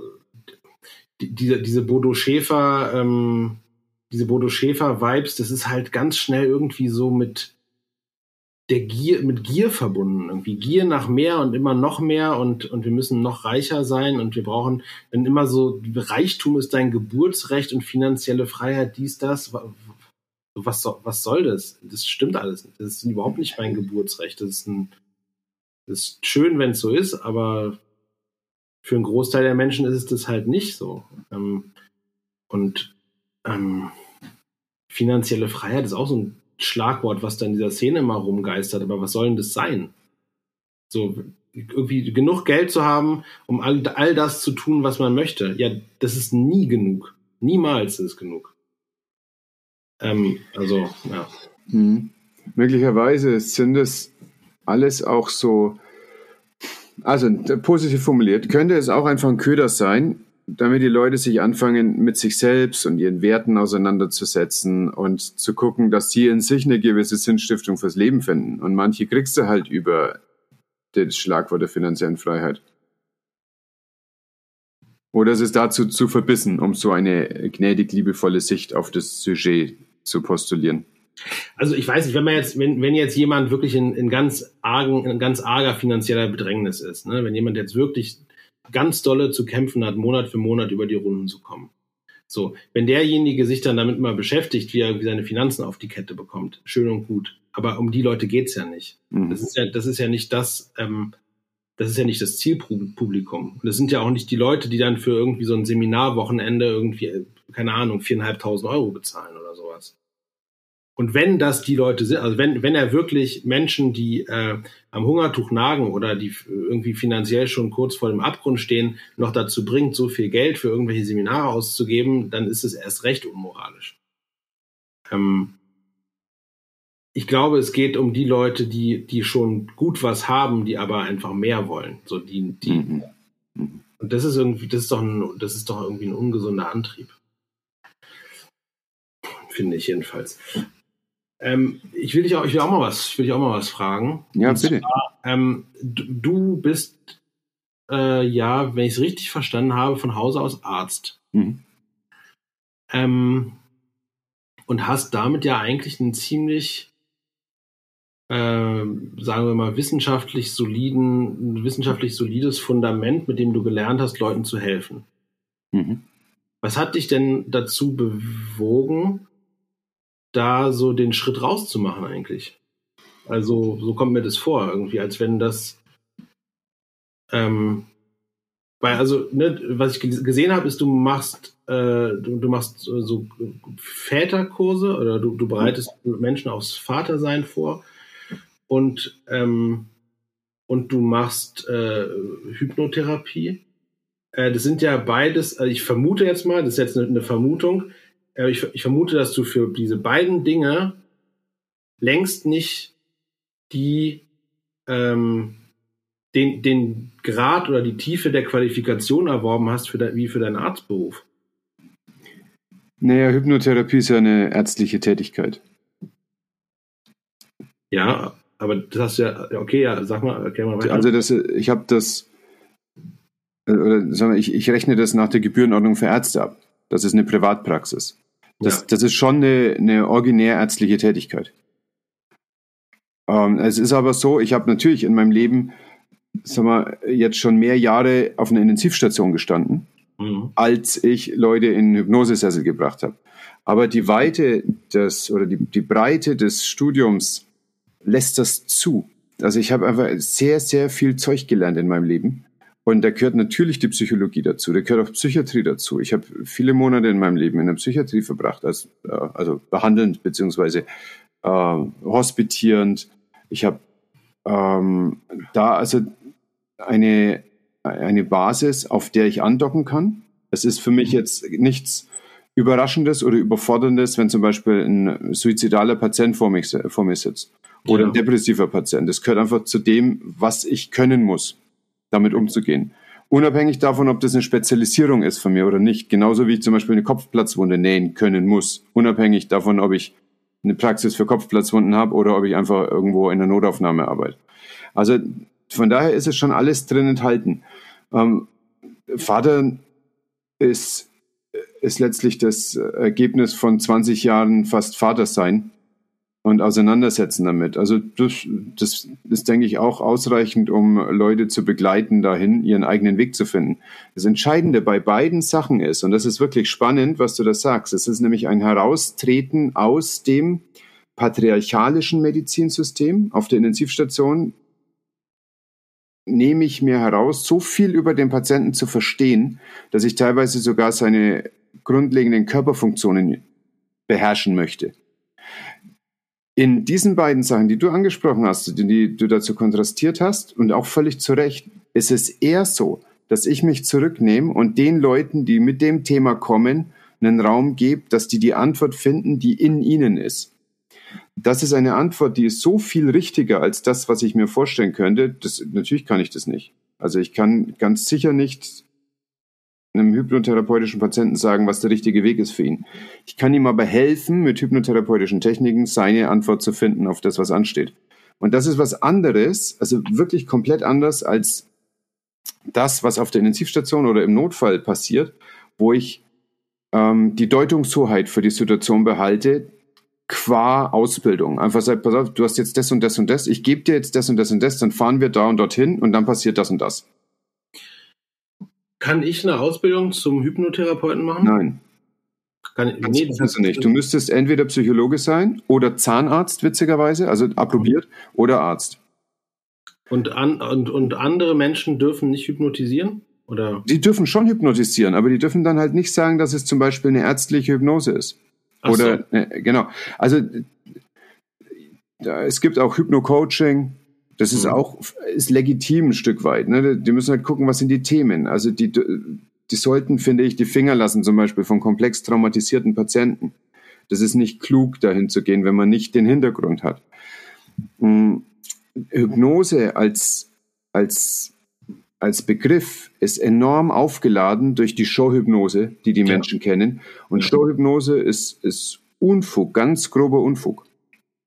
diese, diese Bodo Schäfer, ähm, diese Bodo Schäfer Vibes, das ist halt ganz schnell irgendwie so mit der Gier, mit Gier verbunden. Irgendwie Gier nach mehr und immer noch mehr und, und wir müssen noch reicher sein und wir brauchen, wenn immer so, Reichtum ist dein Geburtsrecht und finanzielle Freiheit, dies, das, was, soll, was soll das? Das stimmt alles. Das ist überhaupt nicht mein Geburtsrecht. Das ist ein, das ist schön, wenn es so ist, aber für einen Großteil der Menschen ist es das halt nicht so. Ähm, und ähm, finanzielle Freiheit ist auch so ein Schlagwort, was da in dieser Szene immer rumgeistert. Aber was soll denn das sein? So, irgendwie genug Geld zu haben, um all, all das zu tun, was man möchte. Ja, das ist nie genug. Niemals ist es genug. Ähm, also, ja. Hm. Möglicherweise sind es alles auch so also positiv formuliert, könnte es auch einfach ein Köder sein, damit die Leute sich anfangen, mit sich selbst und ihren Werten auseinanderzusetzen und zu gucken, dass sie in sich eine gewisse Sinnstiftung fürs Leben finden. Und manche kriegst du halt über das Schlagwort der finanziellen Freiheit. Oder ist es dazu zu verbissen, um so eine gnädig liebevolle Sicht auf das Sujet zu postulieren? Also ich weiß nicht, wenn man jetzt, wenn, wenn jetzt jemand wirklich in, in ganz argen, in ganz arger finanzieller Bedrängnis ist, ne? wenn jemand jetzt wirklich ganz dolle zu kämpfen hat, Monat für Monat über die Runden zu kommen. So, wenn derjenige sich dann damit mal beschäftigt, wie er seine Finanzen auf die Kette bekommt, schön und gut. aber um die Leute geht's ja nicht. Mhm. Das ist ja, das ist ja nicht das, ähm, das ist ja nicht das Zielpublikum. Und das sind ja auch nicht die Leute, die dann für irgendwie so ein Seminarwochenende irgendwie, keine Ahnung, viereinhalbtausend Euro bezahlen oder sowas. Und wenn das die Leute sind, also wenn, wenn er wirklich Menschen, die äh, am Hungertuch nagen oder die irgendwie finanziell schon kurz vor dem Abgrund stehen, noch dazu bringt, so viel Geld für irgendwelche Seminare auszugeben, dann ist es erst recht unmoralisch. Ähm, ich glaube, es geht um die Leute, die, die schon gut was haben, die aber einfach mehr wollen. So die, die, Mhm. und das ist irgendwie, das ist doch ein, das ist doch irgendwie ein ungesunder Antrieb. Finde ich jedenfalls. Ähm, ich will dich auch, ich will auch mal was, ich will dich auch mal was fragen. Ja, Und bitte. Zwar, ähm, du, du bist äh, ja, wenn ich es richtig verstanden habe, von Hause aus Arzt. Mhm. Ähm, und hast damit ja eigentlich einen ziemlich, ähm, sagen wir mal, wissenschaftlich soliden, wissenschaftlich solides Fundament, mit dem du gelernt hast, Leuten zu helfen. Mhm. Was hat dich denn dazu bewogen, da so den Schritt rauszumachen eigentlich? Also, so kommt mir das vor, irgendwie, als wenn das. Ähm, weil, also, ne, was ich ge- gesehen habe, ist, du machst, äh, du, du machst so Väterkurse oder du, du bereitest Menschen aufs Vatersein vor und, ähm, und du machst äh, Hypnotherapie. Äh, das sind ja beides, also ich vermute jetzt mal, das ist jetzt eine, eine Vermutung, äh, ich, ich vermute, dass du für diese beiden Dinge längst nicht die ähm, den, den Grad oder die Tiefe der Qualifikation erworben hast für de, wie für deinen Arztberuf. Naja, Hypnotherapie ist ja eine ärztliche Tätigkeit. Ja, aber das hast du ja, okay, ja, sag mal, erklär mal weiter. Also das, ich habe das, äh, oder sagen wir, ich, ich rechne das nach der Gebührenordnung für Ärzte ab. Das ist eine Privatpraxis. Das, Ja. das ist schon eine, eine originär ärztliche Tätigkeit. Ähm, es ist aber so, ich habe natürlich in meinem Leben, sagen wir, jetzt schon mehr Jahre auf einer Intensivstation gestanden Mhm. als ich Leute in Hypnosesessel gebracht habe. Aber die Weite des oder die, die Breite des Studiums lässt das zu. Also ich habe einfach sehr, sehr viel Zeug gelernt in meinem Leben. Und da gehört natürlich die Psychologie dazu, da gehört auch Psychiatrie dazu. Ich habe viele Monate in meinem Leben in der Psychiatrie verbracht, als, äh, also behandelnd beziehungsweise äh, hospitierend. Ich habe ähm, da also eine, eine Basis, auf der ich andocken kann. Es ist für mich jetzt nichts Überraschendes oder Überforderndes, wenn zum Beispiel ein suizidaler Patient vor, mich, vor mir sitzt oder Ja. ein depressiver Patient. Das gehört einfach zu dem, was ich können muss, damit umzugehen. Unabhängig davon, ob das eine Spezialisierung ist von mir oder nicht. Genauso wie ich zum Beispiel eine Kopfplatzwunde nähen können muss. Unabhängig davon, ob ich eine Praxis für Kopfplatzwunden habe oder ob ich einfach irgendwo in der Notaufnahme arbeite. Also von daher ist es schon alles drin enthalten. Ähm, Vater ist, ist letztlich das Ergebnis von 20 Jahren fast Vatersein und auseinandersetzen damit. Also das, das ist, denke ich, auch ausreichend, um Leute zu begleiten, dahin ihren eigenen Weg zu finden. Das Entscheidende bei beiden Sachen ist, und das ist wirklich spannend, was du da sagst, es ist nämlich ein Heraustreten aus dem patriarchalischen Medizinsystem auf der Intensivstation, nehme ich mir heraus, so viel über den Patienten zu verstehen, dass ich teilweise sogar seine grundlegenden Körperfunktionen beherrschen möchte. In diesen beiden Sachen, die du angesprochen hast, die, die du dazu kontrastiert hast und auch völlig zu Recht, ist es eher so, dass ich mich zurücknehme und den Leuten, die mit dem Thema kommen, einen Raum gebe, dass die die Antwort finden, die in ihnen ist. Das ist eine Antwort, die ist so viel richtiger als das, was ich mir vorstellen könnte. Das, natürlich kann ich das nicht. Also ich kann ganz sicher nicht einem hypnotherapeutischen Patienten sagen, was der richtige Weg ist für ihn. Ich kann ihm aber helfen, mit hypnotherapeutischen Techniken seine Antwort zu finden auf das, was ansteht. Und das ist was anderes, also wirklich komplett anders als das, was auf der Intensivstation oder im Notfall passiert, wo ich ähm, die Deutungshoheit für die Situation behalte, qua Ausbildung. Einfach sagt, pass auf, du hast jetzt das und das und das, ich gebe dir jetzt das und das und das, dann fahren wir da und dorthin und dann passiert das und das. Kann ich eine Ausbildung zum Hypnotherapeuten machen? Nein. Kann, das nee, das du nicht. Du müsstest entweder Psychologe sein oder Zahnarzt, witzigerweise, also approbiert, oder Arzt. Und, an, und, und andere Menschen dürfen nicht hypnotisieren? Oder? Die dürfen schon hypnotisieren, aber die dürfen dann halt nicht sagen, dass es zum Beispiel eine ärztliche Hypnose ist. Ach oder so. äh, genau. Also es gibt auch Hypno-Coaching. Das ist mhm. auch ist legitim ein Stück weit. Ne? Die müssen halt gucken, was sind die Themen. Also die, die sollten, finde ich, die Finger lassen, zum Beispiel von komplex traumatisierten Patienten. Das ist nicht klug, dahin zu gehen, wenn man nicht den Hintergrund hat. Hm, Hypnose als, als, als Begriff ist enorm aufgeladen durch die Showhypnose, die die ja. Menschen kennen. Und ja. Showhypnose ist, ist Unfug, ganz grober Unfug.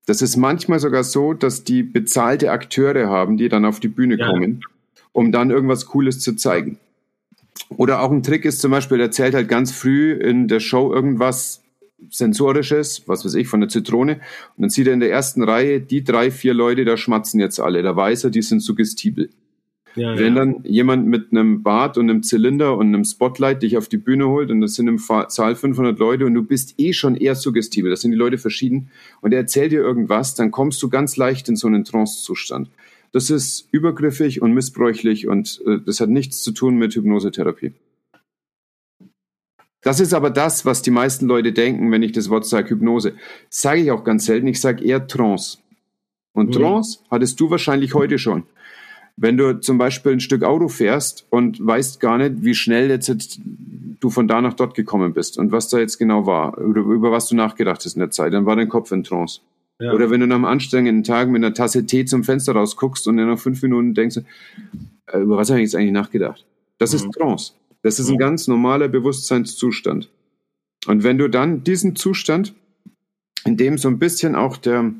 Das ist manchmal sogar so, dass die bezahlte Akteure haben, die dann auf die Bühne ja. kommen, um dann irgendwas Cooles zu zeigen. Oder auch ein Trick ist zum Beispiel, er erzählt halt ganz früh in der Show irgendwas Sensorisches, was weiß ich, von der Zitrone. Und dann sieht er in der ersten Reihe, die drei, vier Leute, da schmatzen jetzt alle. Da weiß er, die sind suggestibel. Ja, Wenn ja. dann jemand mit einem Bart und einem Zylinder und einem Spotlight dich auf die Bühne holt und das sind im Saal 500 Leute und du bist eh schon eher suggestibel, das sind die Leute verschieden und er erzählt dir irgendwas, dann kommst du ganz leicht in so einen Trance-Zustand. Das ist übergriffig und missbräuchlich und äh, das hat nichts zu tun mit Hypnosetherapie. Das ist aber das, was die meisten Leute denken, wenn ich das Wort sage, Hypnose. Sage ich auch ganz selten, ich sage eher Trance. Und mhm. Trance hattest du wahrscheinlich heute schon. Wenn du zum Beispiel ein Stück Auto fährst und weißt gar nicht, wie schnell jetzt du von da nach dort gekommen bist und was da jetzt genau war oder über was du nachgedacht hast in der Zeit, dann war dein Kopf in Trance. Ja. Oder wenn du nach einem anstrengenden Tag mit einer Tasse Tee zum Fenster rausguckst und dann nach fünf Minuten denkst, äh, über was habe ich jetzt eigentlich nachgedacht? Das mhm. ist Trance. Das ist ein ganz normaler Bewusstseinszustand. Und wenn du dann diesen Zustand, in dem so ein bisschen auch der,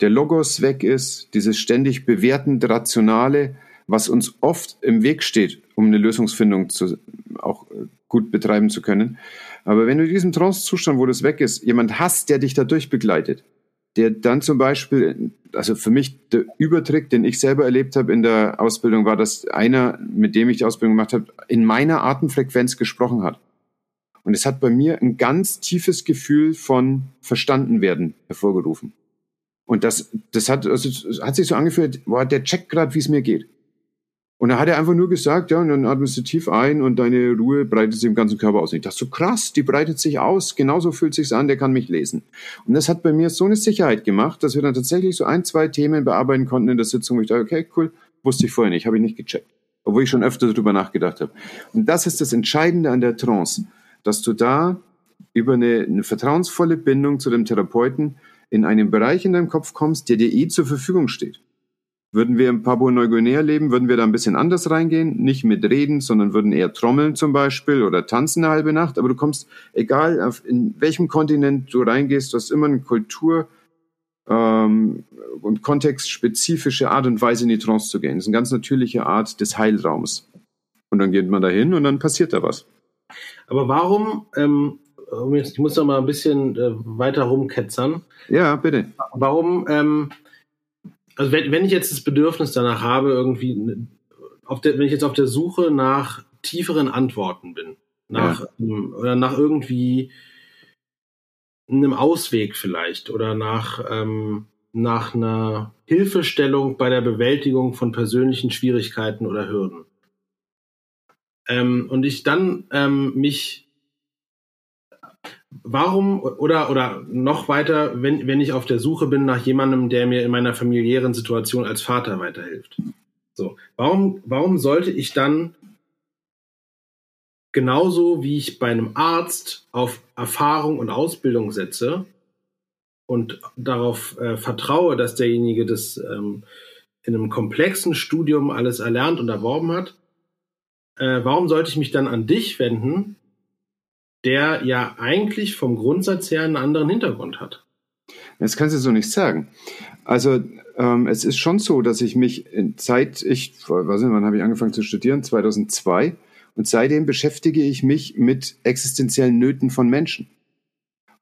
der Logos weg ist, dieses ständig bewertend Rationale, was uns oft im Weg steht, um eine Lösungsfindung zu, auch äh, gut betreiben zu können. Aber wenn du in diesem Trance-Zustand, wo das weg ist, jemand hast, der dich dadurch begleitet, der dann zum Beispiel, also für mich der Übertrick, den ich selber erlebt habe in der Ausbildung, war, dass einer, mit dem ich die Ausbildung gemacht habe, in meiner Atemfrequenz gesprochen hat. Und es hat bei mir ein ganz tiefes Gefühl von verstanden werden hervorgerufen. Und das, das hat, also, hat sich so angefühlt, boah, der checkt gerade, wie es mir geht. Und da hat er einfach nur gesagt, ja, und dann atmest du tief ein und deine Ruhe breitet sich im ganzen Körper aus. Und ich dachte so krass, die breitet sich aus, genauso fühlt sich's an, der kann mich lesen. Und das hat bei mir so eine Sicherheit gemacht, dass wir dann tatsächlich so ein, zwei Themen bearbeiten konnten in der Sitzung, wo ich dachte, okay, cool, wusste ich vorher nicht, habe ich nicht gecheckt. Obwohl ich schon öfter darüber nachgedacht habe. Und das ist das Entscheidende an der Trance, dass du da über eine, eine vertrauensvolle Bindung zu dem Therapeuten in einen Bereich in deinem Kopf kommst, der dir eh zur Verfügung steht. Würden wir in Papua-Neuguinea leben, würden wir da ein bisschen anders reingehen. Nicht mit Reden, sondern würden eher trommeln zum Beispiel oder tanzen eine halbe Nacht. Aber du kommst, egal in welchem Kontinent du reingehst, du hast immer eine Kultur ähm, und kontextspezifische Art und Weise in die Trance zu gehen. Das ist eine ganz natürliche Art des Heilraums. Und dann geht man da hin und dann passiert da was. Aber warum, ähm, ich muss noch mal ein bisschen äh, weiter rumketzern. Ja, bitte. Warum ähm, also wenn, wenn ich jetzt das Bedürfnis danach habe, irgendwie, auf der, wenn ich jetzt auf der Suche nach tieferen Antworten bin, nach, ja. Ähm, oder nach irgendwie einem Ausweg vielleicht oder nach, ähm, nach einer Hilfestellung bei der Bewältigung von persönlichen Schwierigkeiten oder Hürden. Ähm, und ich dann ähm, mich warum oder oder noch weiter, wenn, wenn ich auf der Suche bin nach jemandem, der mir in meiner familiären Situation als Vater weiterhilft. So, warum, warum sollte ich dann genauso wie ich bei einem Arzt auf Erfahrung und Ausbildung setze und darauf äh, vertraue, dass derjenige das ähm, in einem komplexen Studium alles erlernt und erworben hat, äh, warum sollte ich mich dann an dich wenden, der ja eigentlich vom Grundsatz her einen anderen Hintergrund hat. Das kannst du so nicht sagen. Also ähm, es ist schon so, dass ich mich seit ich, weiß nicht, wann habe ich angefangen zu studieren? 2002. Und seitdem beschäftige ich mich mit existenziellen Nöten von Menschen.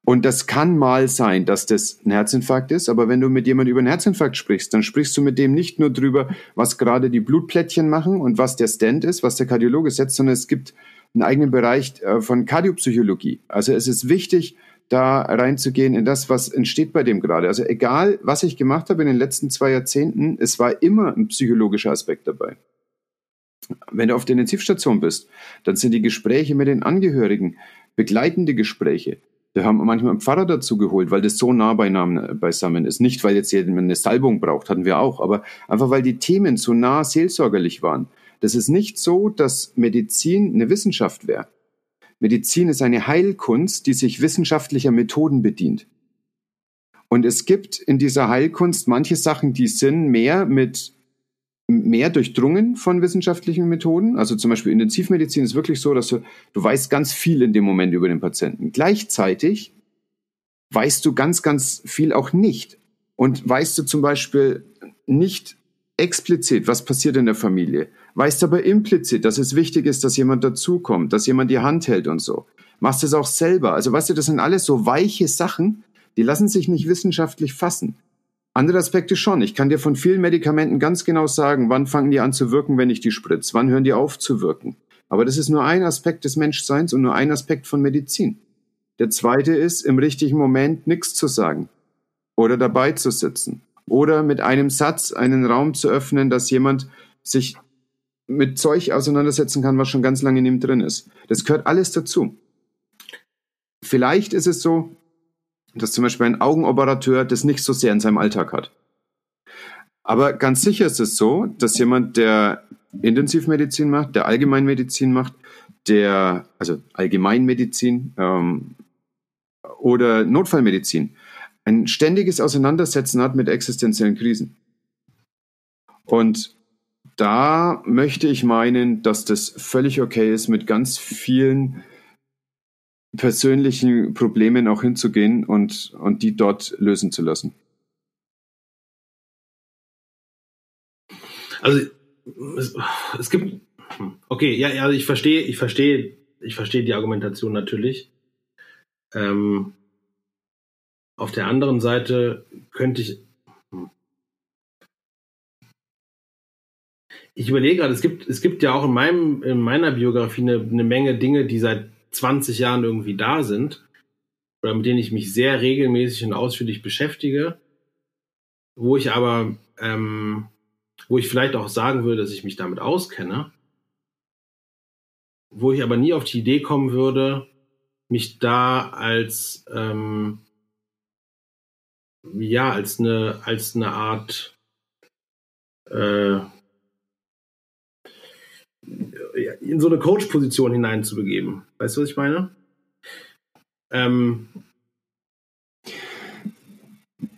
Und das kann mal sein, dass das ein Herzinfarkt ist, aber wenn du mit jemandem über einen Herzinfarkt sprichst, dann sprichst du mit dem nicht nur drüber, was gerade die Blutplättchen machen und was der Stand ist, was der Kardiologe setzt, sondern es gibt einen eigenen Bereich äh, von Kardiopsychologie. Also es ist wichtig, da reinzugehen in das, was entsteht bei dem gerade. Also egal, was ich gemacht habe in den letzten zwei Jahrzehnten, es war immer ein psychologischer Aspekt dabei. Wenn du auf der Intensivstation bist, dann sind die Gespräche mit den Angehörigen begleitende Gespräche. Wir haben manchmal einen Pfarrer dazu geholt, weil das so nah beisammen ist. Nicht, weil jetzt jemand eine Salbung braucht, hatten wir auch, aber einfach, weil die Themen so nah seelsorgerlich waren. Das ist nicht so, dass Medizin eine Wissenschaft wäre. Medizin ist eine Heilkunst, die sich wissenschaftlicher Methoden bedient. Und es gibt in dieser Heilkunst manche Sachen, die sind mehr mit mehr durchdrungen von wissenschaftlichen Methoden. Also zum Beispiel Intensivmedizin ist wirklich so, dass du, du weißt ganz viel in dem Moment über den Patienten. Gleichzeitig weißt du ganz, ganz viel auch nicht. Und weißt du zum Beispiel nicht explizit, was passiert in der Familie, weißt aber implizit, dass es wichtig ist, dass jemand dazukommt, dass jemand die Hand hält und so. Machst es auch selber. Also weißt du, das sind alles so weiche Sachen, die lassen sich nicht wissenschaftlich fassen. Andere Aspekte schon. Ich kann dir von vielen Medikamenten ganz genau sagen, wann fangen die an zu wirken, wenn ich die spritze, wann hören die auf zu wirken. Aber das ist nur ein Aspekt des Menschseins und nur ein Aspekt von Medizin. Der zweite ist, im richtigen Moment nichts zu sagen oder dabei zu sitzen oder mit einem Satz einen Raum zu öffnen, dass jemand sich mit Zeug auseinandersetzen kann, was schon ganz lange in ihm drin ist. Das gehört alles dazu. Vielleicht ist es so, dass zum Beispiel ein Augenoperateur das nicht so sehr in seinem Alltag hat. Aber ganz sicher ist es so, dass jemand, der Intensivmedizin macht, der Allgemeinmedizin macht, der, also Allgemeinmedizin ähm, oder Notfallmedizin, ein ständiges Auseinandersetzen hat mit existenziellen Krisen. Und da möchte ich meinen, dass das völlig okay ist, mit ganz vielen persönlichen Problemen auch hinzugehen und, und die dort lösen zu lassen. Also es, es gibt okay, ja, ja, ich verstehe, ich verstehe, ich verstehe die Argumentation natürlich. Ähm, auf der anderen Seite könnte ich ich überlege gerade, es gibt, es gibt ja auch in meinem, in meiner Biografie eine, eine Menge Dinge, die seit 20 Jahren irgendwie da sind oder mit denen ich mich sehr regelmäßig und ausführlich beschäftige, wo ich aber, ähm, wo ich vielleicht auch sagen würde, dass ich mich damit auskenne, wo ich aber nie auf die Idee kommen würde, mich da als ähm, ja als eine als eine Art äh, in so eine Coach-Position hineinzubegeben. Weißt du, was ich meine? Ähm,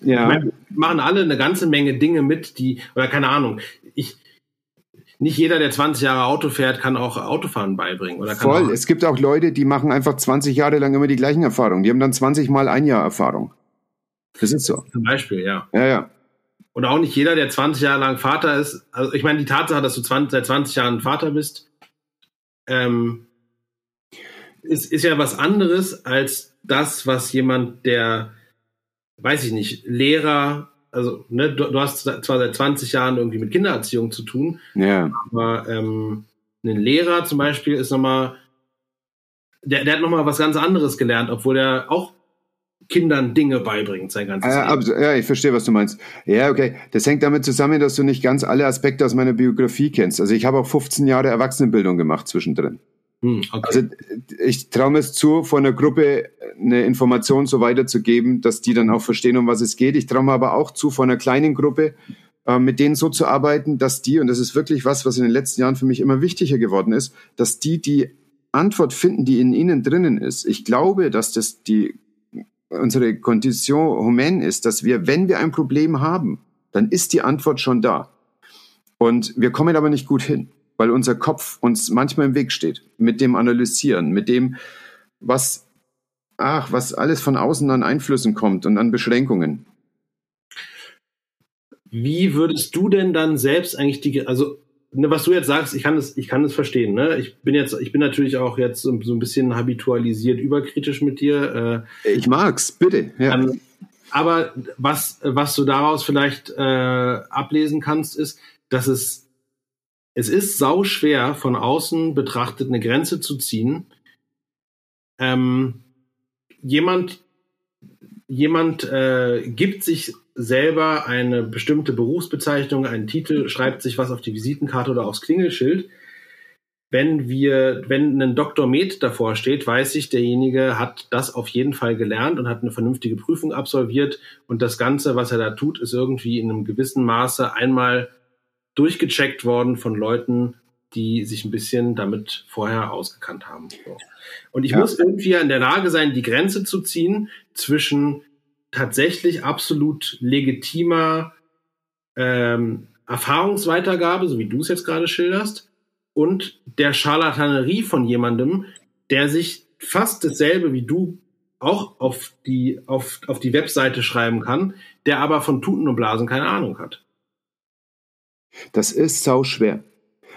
ja. Ich meine, machen alle eine ganze Menge Dinge mit, die, oder keine Ahnung, ich, nicht jeder, der 20 Jahre Auto fährt, kann auch Autofahren beibringen. Oder Voll. Auch, es gibt auch Leute, die machen einfach 20 Jahre lang immer die gleichen Erfahrungen. Die haben dann 20 Mal ein Jahr Erfahrung. Das ist so. Zum Beispiel, ja. Ja, ja. Und auch nicht jeder, der 20 Jahre lang Vater ist. Also ich meine, die Tatsache, dass du 20, seit 20 Jahren Vater bist, ähm, ist, ist ja was anderes als das, was jemand, der, weiß ich nicht, Lehrer, also ne, du, du hast zwar seit 20 Jahren irgendwie mit Kindererziehung zu tun, ja. aber ähm, ein Lehrer zum Beispiel ist nochmal, der, der hat nochmal was ganz anderes gelernt, obwohl er auch Kindern Dinge beibringt, sein ganzes ja, Leben. Ja, ich verstehe, was du meinst. Ja, okay. Das hängt damit zusammen, dass du nicht ganz alle Aspekte aus meiner Biografie kennst. Also ich habe auch 15 Jahre Erwachsenenbildung gemacht zwischendrin. Hm, okay. Also ich traue mir es zu, von einer Gruppe eine Information so weiterzugeben, dass die dann auch verstehen, um was es geht. Ich traue mir aber auch zu, von einer kleinen Gruppe äh, mit denen so zu arbeiten, dass die, und das ist wirklich was, was in den letzten Jahren für mich immer wichtiger geworden ist, dass die die Antwort finden, die in ihnen drinnen ist. Ich glaube, dass das die unsere Condition humaine ist, dass wir, wenn wir ein Problem haben, dann ist die Antwort schon da. Und wir kommen aber nicht gut hin, weil unser Kopf uns manchmal im Weg steht, mit dem Analysieren, mit dem, was, ach, was alles von außen an Einflüssen kommt und an Beschränkungen. Wie würdest du denn dann selbst eigentlich die, also was du jetzt sagst, ich kann es, ich kann es verstehen. Ne? Ich bin jetzt, ich bin natürlich auch jetzt so, so ein bisschen habitualisiert, überkritisch mit dir. Äh, ich mag's, bitte. Ja. Ähm, aber was, was du daraus vielleicht äh, ablesen kannst, ist, dass es es ist sau schwer von außen betrachtet eine Grenze zu ziehen. Ähm, jemand jemand äh, gibt sich selber eine bestimmte Berufsbezeichnung, einen Titel, schreibt sich was auf die Visitenkarte oder aufs Klingelschild. Wenn wir, wenn ein Doktor Med davor steht, weiß ich, derjenige hat das auf jeden Fall gelernt und hat eine vernünftige Prüfung absolviert und das Ganze, was er da tut, ist irgendwie in einem gewissen Maße einmal durchgecheckt worden von Leuten, die sich ein bisschen damit vorher ausgekannt haben. Und ich ja. muss irgendwie in der Lage sein, die Grenze zu ziehen zwischen tatsächlich absolut legitimer ähm, Erfahrungsweitergabe, so wie du es jetzt gerade schilderst, und der Charlatanerie von jemandem, der sich fast dasselbe wie du auch auf die, auf, auf die Webseite schreiben kann, der aber von Tuten und Blasen keine Ahnung hat. Das ist sau schwer.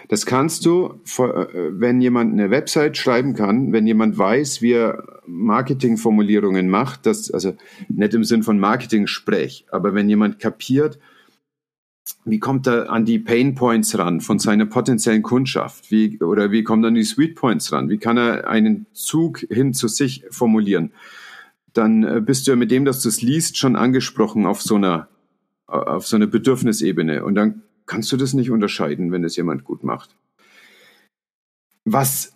Das kannst du, äh, wenn jemand eine Website schreiben kann, wenn jemand weiß, wie er Marketingformulierungen macht, das, also nicht im Sinn von Marketing-Sprech, aber wenn jemand kapiert, wie kommt er an die Pain Points ran von seiner potenziellen Kundschaft? Wie, oder wie kommt er an die Sweet Points ran? Wie kann er einen Zug hin zu sich formulieren? Dann äh, bist du ja mit dem, dass du es liest, schon angesprochen auf so einer, auf so einer Bedürfnisebene. Und dann kannst du das nicht unterscheiden, wenn es jemand gut macht. Was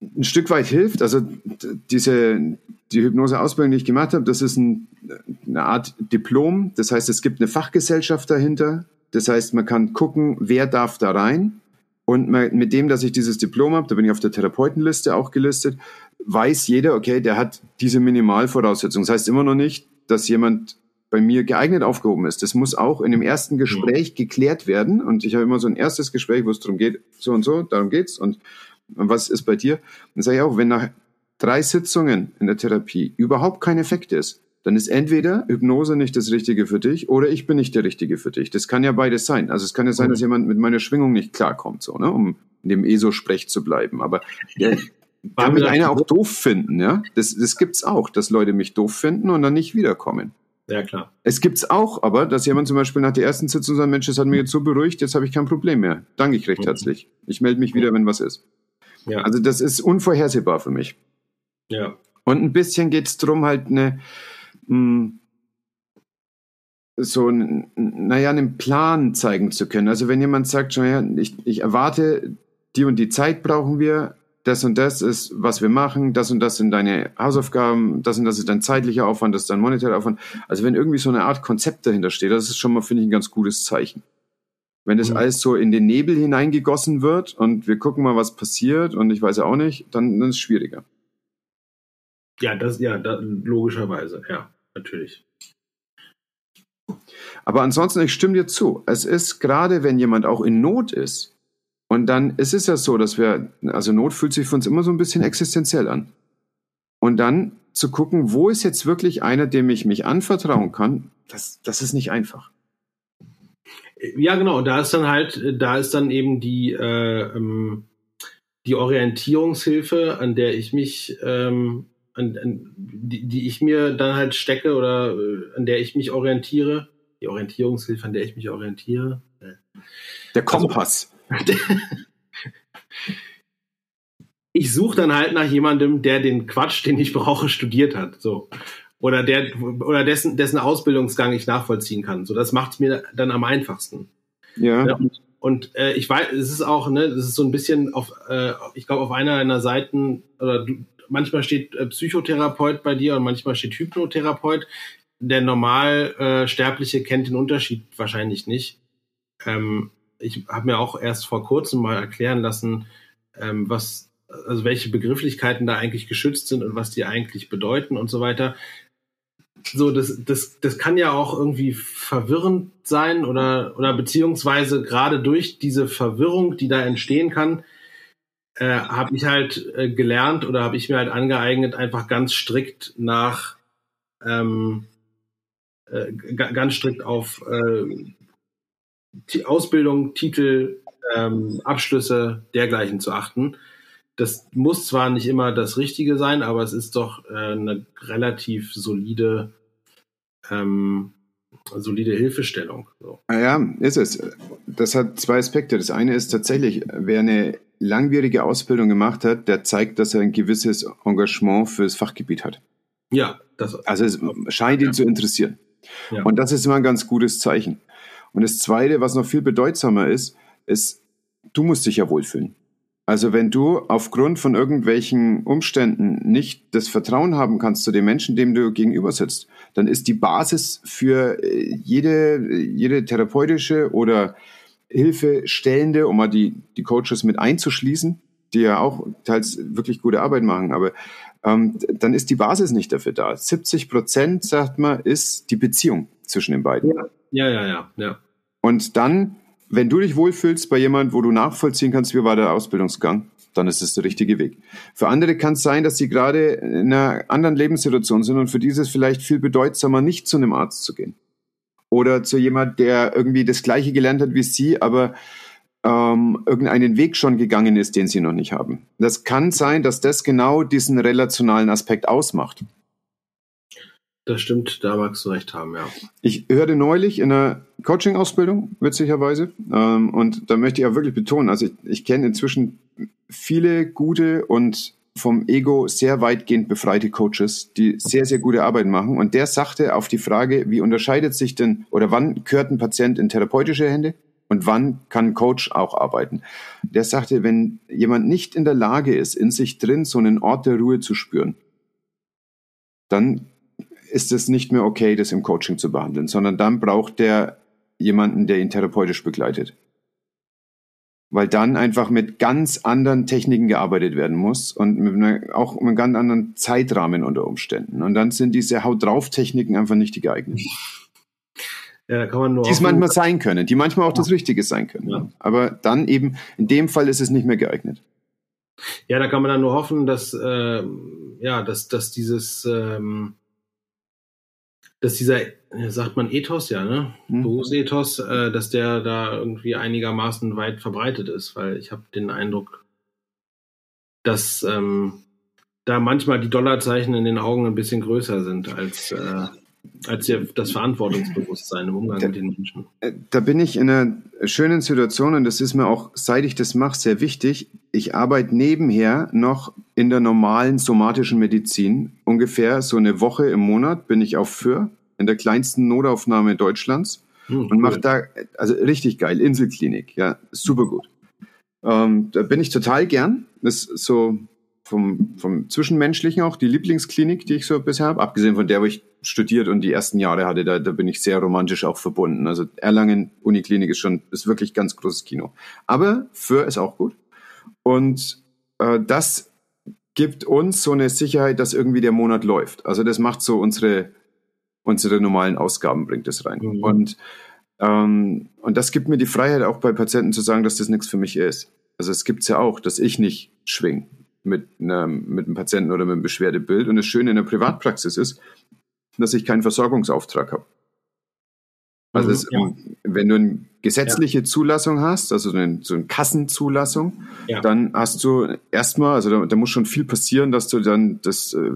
ein Stück weit hilft, also diese, die Hypnose-Ausbildung, die ich gemacht habe, das ist ein, eine Art Diplom. Das heißt, es gibt eine Fachgesellschaft dahinter. Das heißt, man kann gucken, wer darf da rein. Und mit dem, dass ich dieses Diplom habe, da bin ich auf der Therapeutenliste auch gelistet, weiß jeder, okay, der hat diese Minimalvoraussetzungen. Das heißt immer noch nicht, dass jemand bei mir geeignet aufgehoben ist. Das muss auch in dem ersten Gespräch mhm. geklärt werden. Und ich habe immer so ein erstes Gespräch, wo es darum geht, so und so, darum geht's. Und was ist bei dir? Dann sage ich auch, wenn nach drei Sitzungen in der Therapie überhaupt kein Effekt ist, dann ist entweder Hypnose nicht das Richtige für dich oder ich bin nicht der Richtige für dich. Das kann ja beides sein. Also es kann ja sein, dass mhm. jemand mit meiner Schwingung nicht klarkommt, so, ne, um in dem ESO-Sprech zu bleiben. Aber ja, kann mich einer auch doof finden, ja? Das, das gibt's auch, dass Leute mich doof finden und dann nicht wiederkommen. Ja, klar. Es gibt's auch, aber dass jemand zum Beispiel nach der ersten Sitzung sagt, Mensch, das hat mich jetzt so beruhigt, jetzt habe ich kein Problem mehr. Danke ich recht mhm. herzlich. Ich melde mich wieder, wenn was ist. Ja. Also das ist unvorhersehbar für mich. Ja. Und ein bisschen geht's drum, halt eine mh, hm, so naja, einen Plan zeigen zu können. Also wenn jemand sagt, naja, ich, ich erwarte, die und die Zeit brauchen wir, das und das ist, was wir machen, das und das sind deine Hausaufgaben, das und das ist dein zeitlicher Aufwand, das ist dein monetärer Aufwand. Also wenn irgendwie so eine Art Konzept dahinter steht, das ist schon mal, finde ich, ein ganz gutes Zeichen. Wenn das mhm. alles so in den Nebel hineingegossen wird und wir gucken mal, was passiert und ich weiß ja auch nicht, dann, dann ist es schwieriger. Ja, das, ja, da, logischerweise, ja, natürlich. Aber ansonsten, ich stimme dir zu. Es ist gerade, wenn jemand auch in Not ist, und dann ist es ja so, dass wir, also Not fühlt sich für uns immer so ein bisschen existenziell an. Und dann zu gucken, wo ist jetzt wirklich einer, dem ich mich anvertrauen kann, das, das ist nicht einfach. Ja, genau. Da ist dann halt, da ist dann eben die, äh, ähm, die Orientierungshilfe, an der ich mich, ähm, an, an, die, die ich mir dann halt stecke oder äh, an der ich mich orientiere. Die Orientierungshilfe, an der ich mich orientiere. Der Kompass. Ich suche dann halt nach jemandem, der den Quatsch, den ich brauche, studiert hat. So. Oder der, oder dessen, dessen Ausbildungsgang ich nachvollziehen kann. So, das macht es mir dann am einfachsten. Ja. ja und, und äh, ich weiß, es ist auch, ne, das ist so ein bisschen auf, äh, ich glaube, auf einer deiner Seiten, oder du, manchmal steht äh, Psychotherapeut bei dir und manchmal steht Hypnotherapeut. Der Normalsterbliche äh, kennt den Unterschied wahrscheinlich nicht. Ähm, ich habe mir auch erst vor kurzem mal erklären lassen, ähm, was, also welche Begrifflichkeiten da eigentlich geschützt sind und was die eigentlich bedeuten und so weiter. So, das, das, das kann ja auch irgendwie verwirrend sein oder, oder beziehungsweise gerade durch diese Verwirrung, die da entstehen kann, äh, habe ich halt äh, gelernt oder habe ich mir halt angeeignet, einfach ganz strikt nach ähm, äh, ganz strikt auf äh, Ausbildung, Titel, ähm, Abschlüsse dergleichen zu achten. Das muss zwar nicht immer das Richtige sein, aber es ist doch äh, eine relativ solide, ähm, solide Hilfestellung. So. Ah ja, ist es. Das hat zwei Aspekte. Das eine ist tatsächlich, wer eine langwierige Ausbildung gemacht hat, der zeigt, dass er ein gewisses Engagement fürs Fachgebiet hat. Ja, das also es scheint ihn ja. zu interessieren. Ja. Und das ist immer ein ganz gutes Zeichen. Und das Zweite, was noch viel bedeutsamer ist, ist, du musst dich ja wohlfühlen. Also wenn du aufgrund von irgendwelchen Umständen nicht das Vertrauen haben kannst zu dem Menschen, dem du gegenüber sitzt, dann ist die Basis für äh, jede, jede therapeutische oder Hilfestellende, um mal die, die Coaches mit einzuschließen, die ja auch teils wirklich gute Arbeit machen, aber ähm, dann ist die Basis nicht dafür da. 70 Prozent, sagt man, ist die Beziehung zwischen den beiden. Ja, ja, ja, ja. Und dann wenn du dich wohlfühlst bei jemand, wo du nachvollziehen kannst, wie war der Ausbildungsgang, dann ist es der richtige Weg. Für andere kann es sein, dass sie gerade in einer anderen Lebenssituation sind und für dieses vielleicht viel bedeutsamer, nicht zu einem Arzt zu gehen. Oder zu jemand, der irgendwie das Gleiche gelernt hat wie sie, aber ähm, irgendeinen Weg schon gegangen ist, den sie noch nicht haben. Das kann sein, dass das genau diesen relationalen Aspekt ausmacht. Das stimmt, da magst du recht haben, ja. Ich hörte neulich in einer Coaching-Ausbildung, witzigerweise, ähm, und da möchte ich auch wirklich betonen, also ich, ich kenne inzwischen viele gute und vom Ego sehr weitgehend befreite Coaches, die sehr, sehr gute Arbeit machen. Und der sagte auf die Frage, wie unterscheidet sich denn oder wann gehört ein Patient in therapeutische Hände und wann kann ein Coach auch arbeiten? Der sagte, wenn jemand nicht in der Lage ist, in sich drin so einen Ort der Ruhe zu spüren, dann ist es nicht mehr okay, das im Coaching zu behandeln, sondern dann braucht der jemanden, der ihn therapeutisch begleitet. Weil dann einfach mit ganz anderen Techniken gearbeitet werden muss und mit einer, auch mit einem ganz anderen Zeitrahmen unter Umständen. Und dann sind diese Haut drauf Techniken einfach nicht die geeigneten. Ja, da kann man nur. Die es manchmal sein können, die manchmal auch ja. das Richtige sein können. Ja. Aber dann eben, in dem Fall ist es nicht mehr geeignet. Ja, da kann man dann nur hoffen, dass, äh, ja, dass, dass dieses, ähm, dass dieser, sagt man Ethos, ja, ne? Mhm. Berufsethos, äh, dass der da irgendwie einigermaßen weit verbreitet ist, weil ich habe den Eindruck, dass ähm, da manchmal die Dollarzeichen in den Augen ein bisschen größer sind als, äh, als das Verantwortungsbewusstsein im Umgang da, mit den Menschen. Äh, da bin ich in einer schönen Situation und das ist mir auch, seit ich das mache, sehr wichtig. Ich arbeite nebenher noch in der normalen somatischen Medizin. Ungefähr so eine Woche im Monat bin ich auf Für, in der kleinsten Notaufnahme Deutschlands hm, und mache da, also richtig geil, Inselklinik, ja, super gut. Ähm, da bin ich total gern. Das ist so vom, vom Zwischenmenschlichen auch die Lieblingsklinik, die ich so bisher habe, abgesehen von der, wo ich studiert und die ersten Jahre hatte, da, da bin ich sehr romantisch auch verbunden. Also Erlangen Uniklinik ist schon, ist wirklich ganz großes Kino. Aber für ist auch gut. Und äh, das gibt uns so eine Sicherheit, dass irgendwie der Monat läuft. Also das macht so unsere, unsere normalen Ausgaben, bringt es rein. Mhm. Und, ähm, und das gibt mir die Freiheit, auch bei Patienten zu sagen, dass das nichts für mich ist. Also es gibt's ja auch, dass ich nicht schwing mit, einer, mit einem Patienten oder mit einem Beschwerdebild. Und das Schöne in der Privatpraxis ist, dass ich keinen Versorgungsauftrag habe. Also mhm, es, ja. wenn du eine gesetzliche ja. Zulassung hast, also so eine, so eine Kassenzulassung, ja. dann hast du erstmal, also da, da, muss schon viel passieren, dass du dann das äh,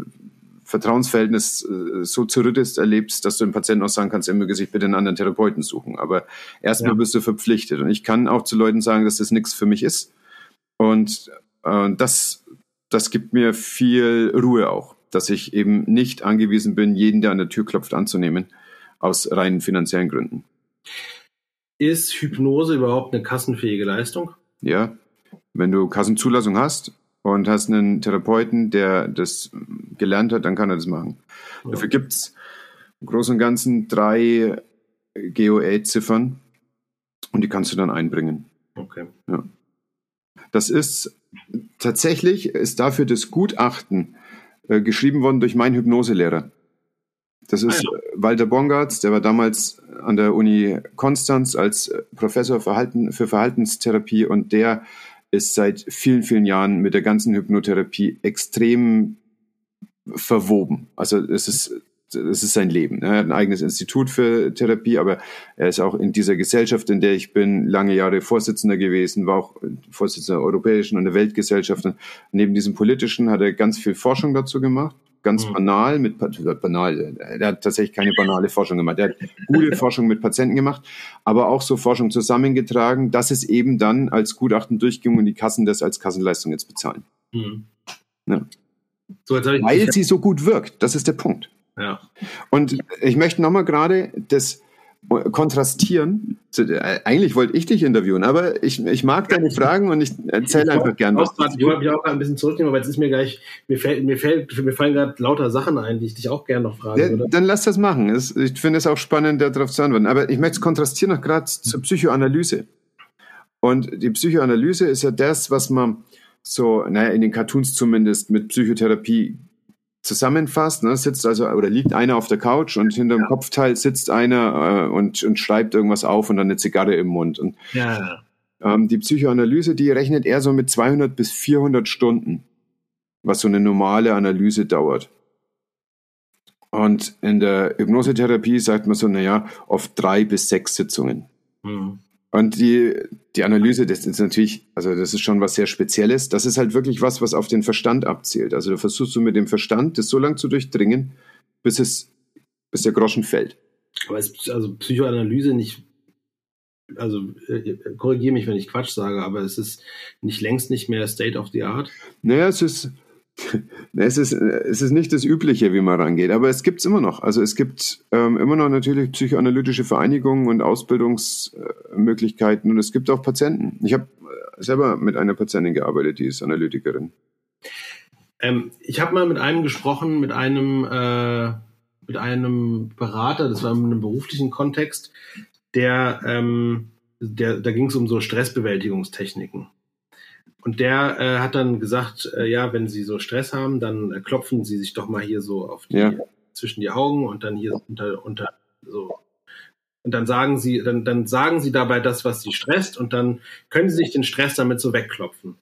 Vertrauensverhältnis äh, so zerrüttest erlebst, dass du dem Patienten auch sagen kannst, er möge sich bitte einen anderen Therapeuten suchen. Aber erstmal bist du verpflichtet. Und ich kann auch zu Leuten sagen, dass das nichts für mich ist. Und äh, das, das gibt mir viel Ruhe auch dass ich eben nicht angewiesen bin, jeden, der an der Tür klopft, anzunehmen, aus reinen finanziellen Gründen. Ist Hypnose überhaupt eine kassenfähige Leistung? Ja, wenn du Kassenzulassung hast und hast einen Therapeuten, der das gelernt hat, dann kann er das machen. Ja. Dafür gibt es im Großen und Ganzen drei GOA-Ziffern und die kannst du dann einbringen. Okay. Ja. Das ist tatsächlich, ist dafür das Gutachten äh, geschrieben worden durch meinen Hypnoselehrer. Das ist ah, ja. Walter Bongartz, der war damals an der Uni Konstanz als äh, Professor Verhalten, für Verhaltenstherapie und der ist seit vielen, vielen Jahren mit der ganzen Hypnotherapie extrem verwoben. Also es ist das ist sein Leben. Er hat ein eigenes Institut für Therapie, aber er ist auch in dieser Gesellschaft, in der ich bin, lange Jahre Vorsitzender gewesen, war auch Vorsitzender der Europäischen und der Weltgesellschaft. Und neben diesem politischen hat er ganz viel Forschung dazu gemacht ganz mhm. banal, mit banal, er hat tatsächlich keine banale Forschung gemacht. Er hat gute Forschung mit Patienten gemacht, aber auch so Forschung zusammengetragen, dass es eben dann als Gutachten durchging und die Kassen das als Kassenleistung jetzt bezahlen. Mhm. Ja. So, Weil sie so gut wirkt, das ist der Punkt. Ja. Und ich möchte nochmal gerade das kontrastieren. Äh, eigentlich wollte ich dich interviewen, aber ich, ich mag deine Fragen und ich erzähle einfach gern was. Ich wollte mich auch ein bisschen zurücknehmen, aber jetzt ist mir gleich, mir, fällt, mir, fällt, mir fallen gerade lauter Sachen ein, die ich dich auch gerne noch fragen ja, würde. Dann lass das machen. Ich finde es auch spannend, darauf zu antworten. Aber ich möchte es kontrastieren noch gerade zur Psychoanalyse. Und die Psychoanalyse ist ja das, was man so, naja, in den Cartoons zumindest mit Psychotherapie zusammenfasst, ne, sitzt also oder liegt einer auf der Couch und hinter dem ja. Kopfteil sitzt einer äh, und, und schreibt irgendwas auf und dann eine Zigarre im Mund. Und, ja. ähm, die Psychoanalyse, die rechnet eher so mit 200 bis 400 Stunden, was so eine normale Analyse dauert. Und in der Hypnosetherapie sagt man so, naja, oft drei bis sechs Sitzungen. Mhm. Und die, die Analyse, das ist natürlich, also das ist schon was sehr Spezielles. Das ist halt wirklich was, was auf den Verstand abzielt. Also du versuchst du mit dem Verstand, das so lange zu durchdringen, bis es, bis der Groschen fällt. Aber ist also Psychoanalyse nicht, also äh, korrigiere mich, wenn ich Quatsch sage, aber es ist nicht längst nicht mehr State of the Art? Naja, es ist, es ist, es ist nicht das Übliche, wie man rangeht, aber es gibt es immer noch. Also es gibt ähm, immer noch natürlich psychoanalytische Vereinigungen und Ausbildungsmöglichkeiten und es gibt auch Patienten. Ich habe äh, selber mit einer Patientin gearbeitet, die ist Analytikerin. Ähm, ich habe mal mit einem gesprochen, mit einem, äh, mit einem Berater, das war in einem beruflichen Kontext, der, ähm, der da ging es um so Stressbewältigungstechniken. Und der äh, hat dann gesagt, äh, ja, wenn Sie so Stress haben, dann äh, klopfen Sie sich doch mal hier so auf die, ja. zwischen die Augen und dann hier unter, unter so. Und dann sagen Sie, dann, dann sagen Sie dabei das, was Sie stresst, und dann können Sie sich den Stress damit so wegklopfen.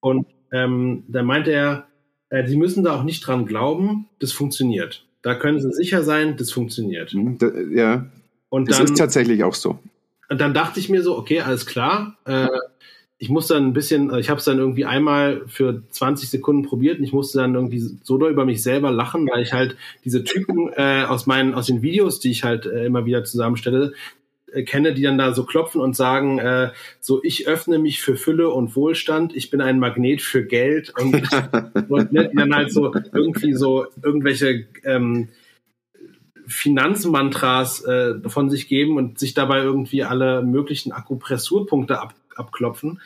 Und ähm, dann meinte er, äh, Sie müssen da auch nicht dran glauben, das funktioniert. Da können Sie sicher sein, das funktioniert. Mhm, ja. Und das dann, ist tatsächlich auch so. Und dann dachte ich mir so, okay, alles klar. Äh, ich musste dann ein bisschen, ich habe es dann irgendwie einmal für 20 Sekunden probiert und ich musste dann irgendwie so doll über mich selber lachen, weil ich halt diese Typen äh, aus meinen, aus den Videos, die ich halt äh, immer wieder zusammenstelle, äh, kenne, die dann da so klopfen und sagen, äh, so ich öffne mich für Fülle und Wohlstand, ich bin ein Magnet für Geld. Und, und ne, die dann halt so irgendwie so irgendwelche ähm, Finanzmantras äh, von sich geben und sich dabei irgendwie alle möglichen Akupressurpunkte ab abklopfen.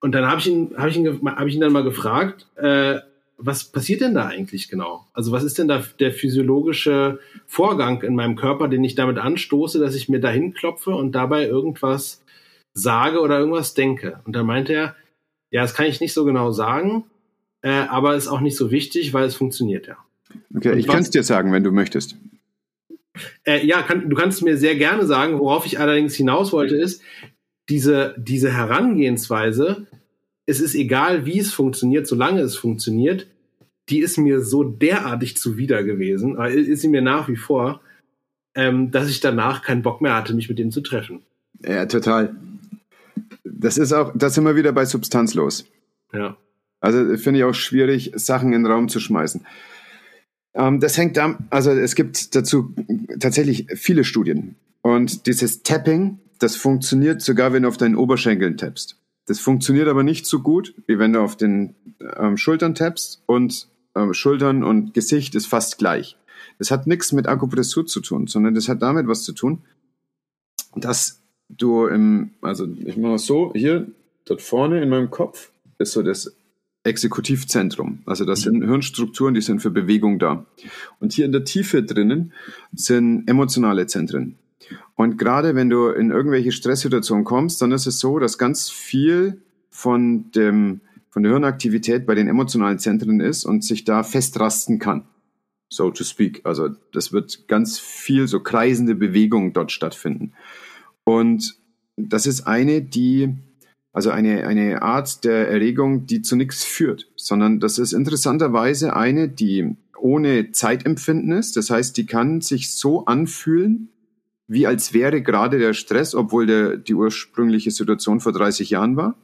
Und dann habe ich ihn, habe ich ihn, habe ich ihn dann mal gefragt, äh, was passiert denn da eigentlich genau? Also was ist denn da der physiologische Vorgang in meinem Körper, den ich damit anstoße, dass ich mir dahin klopfe und dabei irgendwas sage oder irgendwas denke? Und dann meinte er, ja, das kann ich nicht so genau sagen, äh, aber ist auch nicht so wichtig, weil es funktioniert ja. Okay, und ich kann es dir sagen, wenn du möchtest. Äh, ja, kann, du kannst mir sehr gerne sagen. Worauf ich allerdings hinaus wollte, ist, diese, diese Herangehensweise, es ist egal, wie es funktioniert, solange es funktioniert, die ist mir so derartig zuwider gewesen, äh, ist sie mir nach wie vor, ähm, dass ich danach keinen Bock mehr hatte, mich mit dem zu treffen. Ja, total. Das ist auch, das sind wir wieder bei substanzlos. Ja. Also finde ich auch schwierig, Sachen in den Raum zu schmeißen. Ähm, das hängt da, also es gibt dazu tatsächlich viele Studien. Und dieses Tapping, das funktioniert sogar, wenn du auf deinen Oberschenkeln tappst. Das funktioniert aber nicht so gut, wie wenn du auf den ähm, Schultern tappst und ähm, Schultern und Gesicht ist fast gleich. Das hat nichts mit Akupressur zu tun, sondern das hat damit was zu tun, dass du im, also ich mache es so, hier, dort vorne in meinem Kopf ist so das Exekutivzentrum. Also das sind Hirnstrukturen, die sind für Bewegung da. Und hier in der Tiefe drinnen sind emotionale Zentren. Und gerade wenn du in irgendwelche Stresssituationen kommst, dann ist es so, dass ganz viel von dem, von der Hirnaktivität bei den emotionalen Zentren ist und sich da festrasten kann. So to speak. Also das wird ganz viel so kreisende Bewegungen dort stattfinden. Und das ist eine, die, also eine, eine Art der Erregung, die zu nichts führt, sondern das ist interessanterweise eine, die ohne Zeitempfinden ist. Das heißt, die kann sich so anfühlen, wie als wäre gerade der Stress, obwohl der, die ursprüngliche Situation vor 30 Jahren war.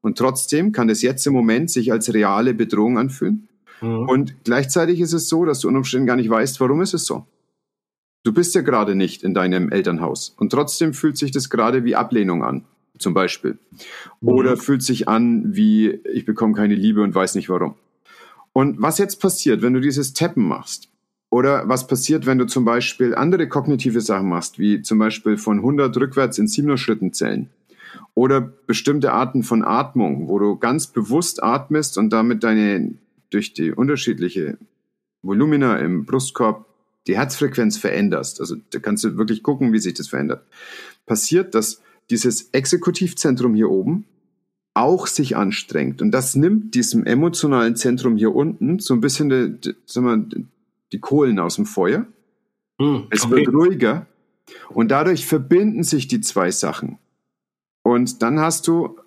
Und trotzdem kann es jetzt im Moment sich als reale Bedrohung anfühlen. Mhm. Und gleichzeitig ist es so, dass du unter Umständen gar nicht weißt, warum ist es so. Du bist ja gerade nicht in deinem Elternhaus und trotzdem fühlt sich das gerade wie Ablehnung an, zum Beispiel. Mhm. Oder fühlt sich an wie, ich bekomme keine Liebe und weiß nicht warum. Und was jetzt passiert, wenn du dieses Tappen machst, oder was passiert, wenn du zum Beispiel andere kognitive Sachen machst, wie zum Beispiel von 100 rückwärts in 7er Schritten zählen. Oder bestimmte Arten von Atmung, wo du ganz bewusst atmest und damit deine, durch die unterschiedliche Volumina im Brustkorb die Herzfrequenz veränderst. Also da kannst du wirklich gucken, wie sich das verändert. Passiert, dass dieses Exekutivzentrum hier oben auch sich anstrengt. Und das nimmt diesem emotionalen Zentrum hier unten so ein bisschen die, sag mal, die Kohlen aus dem Feuer. Hm, es okay. wird ruhiger. Und dadurch verbinden sich die zwei Sachen. Und dann hast du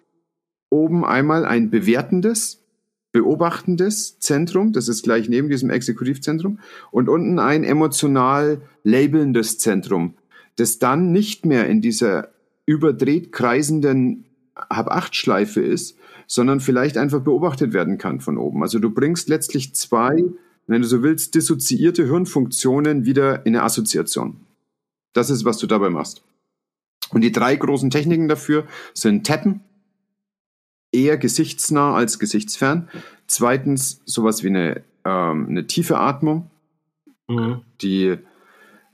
oben einmal ein bewertendes, beobachtendes Zentrum, das ist gleich neben diesem Exekutivzentrum, und unten ein emotional labelndes Zentrum, das dann nicht mehr in dieser überdreht kreisenden Hab-Acht-Schleife ist, sondern vielleicht einfach beobachtet werden kann von oben. Also du bringst letztlich zwei wenn du so willst, dissoziierte Hirnfunktionen wieder in eine Assoziation. Das ist, was du dabei machst. Und die drei großen Techniken dafür sind Tappen, eher gesichtsnah als gesichtsfern. Zweitens sowas wie eine, ähm, eine tiefe Atmung. Mhm. Die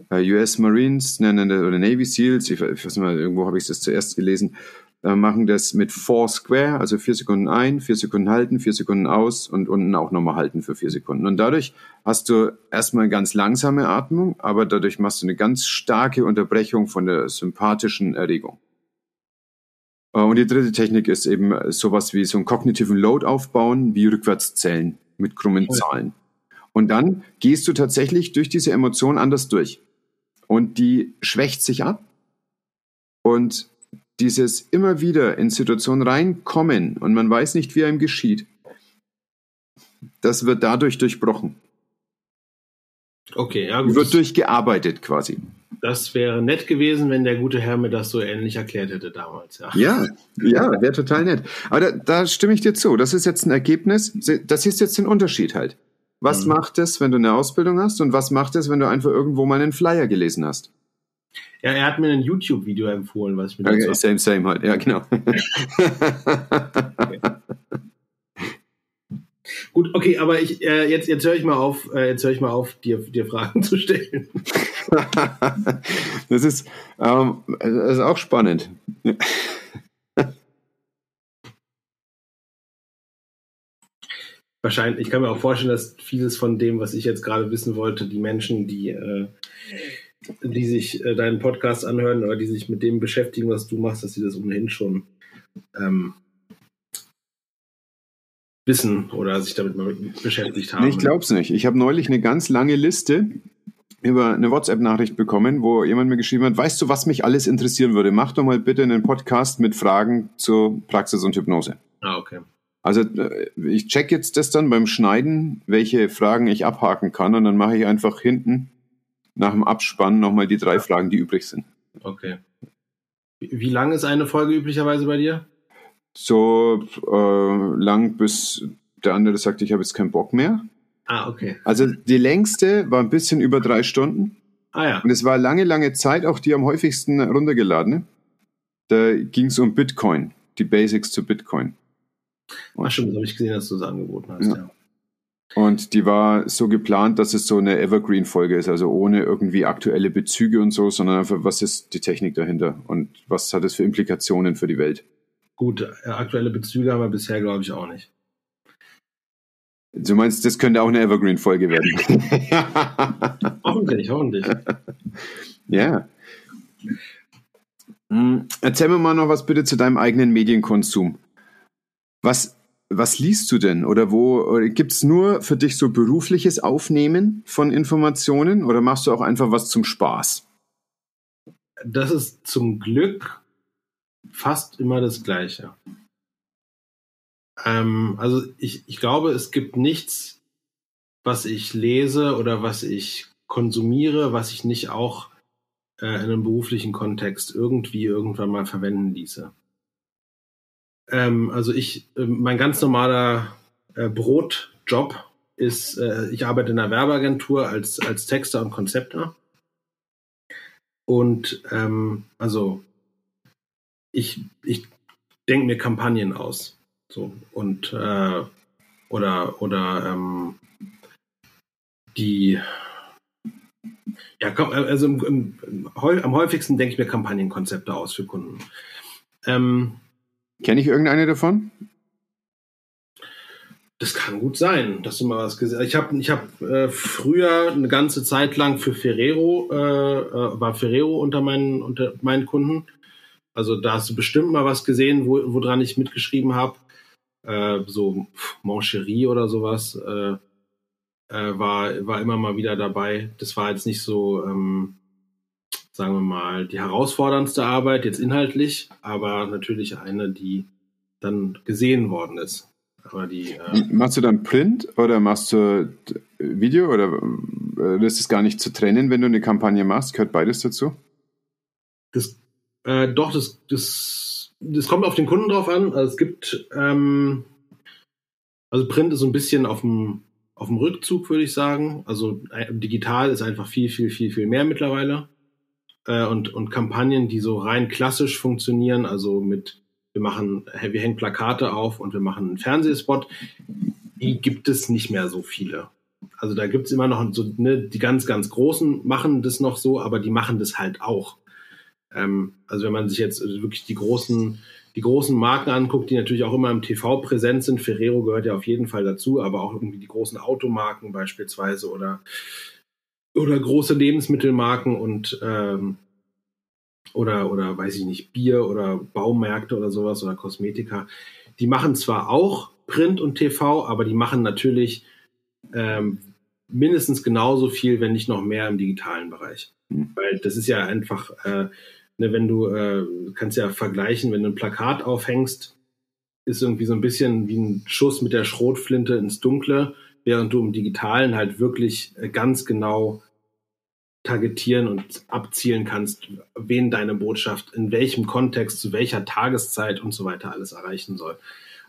äh, US Marines nennen oder Navy Seals, ich, ich weiß nicht mal, irgendwo habe ich das zuerst gelesen, äh, machen das mit Four Square, also vier Sekunden ein, vier Sekunden halten, vier Sekunden aus und unten auch nochmal halten für vier Sekunden. Und dadurch hast du erstmal ganz langsame Atmung, aber dadurch machst du eine ganz starke Unterbrechung von der sympathischen Erregung. Äh, und die dritte Technik ist eben sowas wie so einen kognitiven Load aufbauen, wie Rückwärtszählen mit krummen Zahlen. Und dann gehst du tatsächlich durch diese Emotion anders durch. Und die schwächt sich ab. Und dieses immer wieder in Situationen reinkommen und man weiß nicht, wie einem geschieht, das wird dadurch durchbrochen. Okay, ja gut. Wird durchgearbeitet quasi. Das wäre nett gewesen, wenn der gute Herr mir das so ähnlich erklärt hätte damals. Ja, ja, ja wäre total nett. Aber da, da, stimme ich dir zu. Das ist jetzt ein Ergebnis. Das ist jetzt ein Unterschied halt. Was mhm. macht es, wenn du eine Ausbildung hast und was macht es, wenn du einfach irgendwo mal einen Flyer gelesen hast? Ja, er hat mir ein YouTube-Video empfohlen, was ich mir okay, Same, same halt, ja, genau. okay. Gut, okay, aber ich, äh, jetzt, jetzt höre ich mal auf, äh, jetzt höre ich mal auf, dir, dir Fragen zu stellen. das ist, ähm, das ist auch spannend. Wahrscheinlich, ich kann mir auch vorstellen, dass vieles von dem, was ich jetzt gerade wissen wollte, die Menschen, die äh, die sich äh, deinen Podcast anhören oder die sich mit dem beschäftigen, was du machst, dass sie das ohnehin schon ähm, wissen oder sich damit mal beschäftigt haben. Ich glaube es nicht. Ich habe neulich eine ganz lange Liste über eine WhatsApp-Nachricht bekommen, wo jemand mir geschrieben hat, weißt du, was mich alles interessieren würde? Mach doch mal bitte einen Podcast mit Fragen zur Praxis und Hypnose. Ah, okay. Also äh, ich check jetzt das dann beim Schneiden, welche Fragen ich abhaken kann und dann mache ich einfach hinten nach dem Abspann nochmal die drei Fragen, die übrig sind. Okay. Wie lang ist eine Folge üblicherweise bei dir? So äh, lang, bis der andere sagt, ich habe jetzt keinen Bock mehr. Ah, okay. Also die längste war ein bisschen über drei Stunden. Ah ja. Und es war lange, lange Zeit auch die am häufigsten runtergeladene. Da ging es um Bitcoin, die Basics zu Bitcoin. Ach stimmt, das habe ich gesehen, dass du das angeboten hast, ja. ja. Und die war so geplant, dass es so eine Evergreen-Folge ist, also ohne irgendwie aktuelle Bezüge und so, sondern einfach, was ist die Technik dahinter und was hat es für Implikationen für die Welt? Gut, äh, aktuelle Bezüge haben wir bisher, glaube ich, auch nicht. Du meinst, das könnte auch eine Evergreen-Folge werden? hoffentlich, hoffentlich. Ja. Hm, erzähl mir mal noch was bitte zu deinem eigenen Medienkonsum. Was was liest du denn? Oder wo gibt es nur für dich so berufliches Aufnehmen von Informationen oder machst du auch einfach was zum Spaß? Das ist zum Glück fast immer das Gleiche. Ähm, also ich, ich glaube, es gibt nichts, was ich lese oder was ich konsumiere, was ich nicht auch äh, in einem beruflichen Kontext irgendwie irgendwann mal verwenden ließe. Ähm, also ich, äh, mein ganz normaler äh, Brotjob ist, äh, ich arbeite in einer Werbeagentur als, als Texter und Konzepter. Und ähm, also ich, ich denke mir Kampagnen aus. So und äh, oder oder ähm, die ja, also im, im, am häufigsten denke ich mir Kampagnenkonzepte aus für Kunden. Ähm, Kenne ich irgendeine davon? Das kann gut sein, dass du mal was gesehen hast. Ich habe ich hab, äh, früher eine ganze Zeit lang für Ferrero, äh, äh, war Ferrero unter meinen, unter meinen Kunden. Also da hast du bestimmt mal was gesehen, wo, woran ich mitgeschrieben habe. Äh, so Mancherie oder sowas äh, äh, war, war immer mal wieder dabei. Das war jetzt nicht so, ähm, sagen wir mal, die herausforderndste Arbeit, jetzt inhaltlich, aber natürlich eine, die dann gesehen worden ist. Aber die, äh machst du dann Print oder machst du Video oder äh, ist es gar nicht zu trennen, wenn du eine Kampagne machst? Gehört beides dazu? Das, äh, doch, das, das, das kommt auf den Kunden drauf an. Also es gibt, ähm, also Print ist so ein bisschen auf dem, auf dem Rückzug, würde ich sagen. Also äh, digital ist einfach viel, viel, viel, viel mehr mittlerweile. Äh, und, und Kampagnen, die so rein klassisch funktionieren, also mit wir machen, wir hängen Plakate auf und wir machen einen Fernsehspot, die gibt es nicht mehr so viele. Also da gibt es immer noch so, ne, die ganz, ganz Großen machen das noch so, aber die machen das halt auch. Ähm, also wenn man sich jetzt wirklich die großen, die großen Marken anguckt, die natürlich auch immer im TV präsent sind, Ferrero gehört ja auf jeden Fall dazu, aber auch irgendwie die großen Automarken beispielsweise oder, oder große Lebensmittelmarken und ähm, oder, oder weiß ich nicht, Bier oder Baumärkte oder sowas oder Kosmetika, die machen zwar auch Print und TV, aber die machen natürlich ähm, mindestens genauso viel, wenn nicht noch mehr im digitalen Bereich. Mhm. Weil das ist ja einfach, äh, ne, wenn du äh, kannst ja vergleichen, wenn du ein Plakat aufhängst, ist irgendwie so ein bisschen wie ein Schuss mit der Schrotflinte ins Dunkle, während du im Digitalen halt wirklich äh, ganz genau targetieren und abzielen kannst, wen deine Botschaft in welchem Kontext, zu welcher Tageszeit und so weiter alles erreichen soll.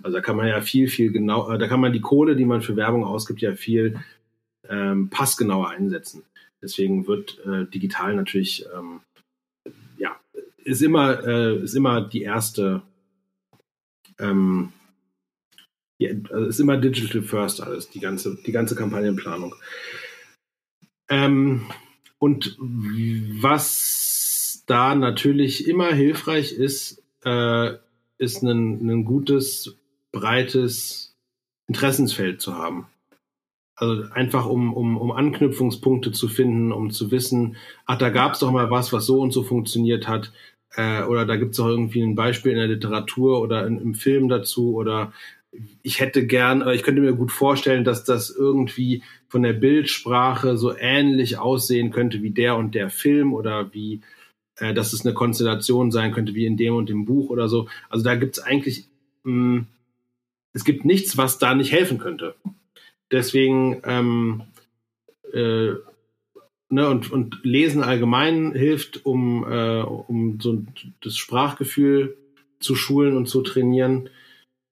Also da kann man ja viel, viel genau, äh, da kann man die Kohle, die man für Werbung ausgibt, ja viel ähm, passgenauer einsetzen. Deswegen wird äh, digital natürlich, ähm, ja, ist immer, äh, ist immer die erste, ähm, ja, also ist immer Digital First alles, die ganze, die ganze Kampagnenplanung. Ähm, und was da natürlich immer hilfreich ist, äh, ist ein, gutes, breites Interessensfeld zu haben. Also einfach um, um, um Anknüpfungspunkte zu finden, um zu wissen, ach, da gab es doch mal was, was so und so funktioniert hat. Äh, oder da gibt es doch irgendwie ein Beispiel in der Literatur oder in, im Film dazu. Oder ich hätte gern, ich könnte mir gut vorstellen, dass das irgendwie von der Bildsprache so ähnlich aussehen könnte wie der und der Film oder wie, äh, dass es eine Konstellation sein könnte wie in dem und dem Buch oder so. Also da gibt es eigentlich, mh, hm, es gibt nichts, was da nicht helfen könnte. Deswegen, ähm, äh, ne, und, und Lesen allgemein hilft, um, äh, um so das Sprachgefühl zu schulen und zu trainieren.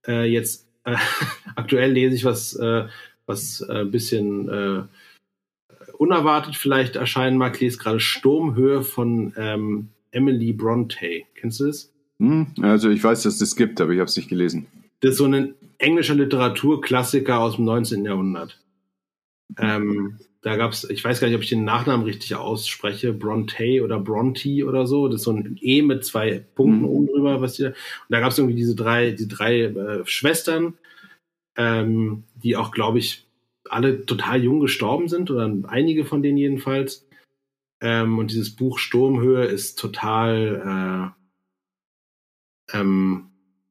Äh, jetzt äh, aktuell lese ich was, äh, was äh, ein bisschen äh, unerwartet vielleicht erscheinen mag. Ich lese gerade Sturmhöhe von ähm, Emily Bronte. Kennst du das? Hm, also ich weiß, dass es das gibt, aber ich habe es nicht gelesen. Das ist so ein englischer Literaturklassiker aus dem 19. Jahrhundert. Ähm, da gab es, ich weiß gar nicht, ob ich den Nachnamen richtig ausspreche, Bronte oder Bronte oder so. Das ist so ein E mit zwei Punkten mhm. oben drüber, was die da. Und da gab es irgendwie diese drei, die drei äh, Schwestern, ähm, die auch, glaube ich, alle total jung gestorben sind oder einige von denen jedenfalls. Ähm, und dieses Buch Sturmhöhe ist total, äh, ähm,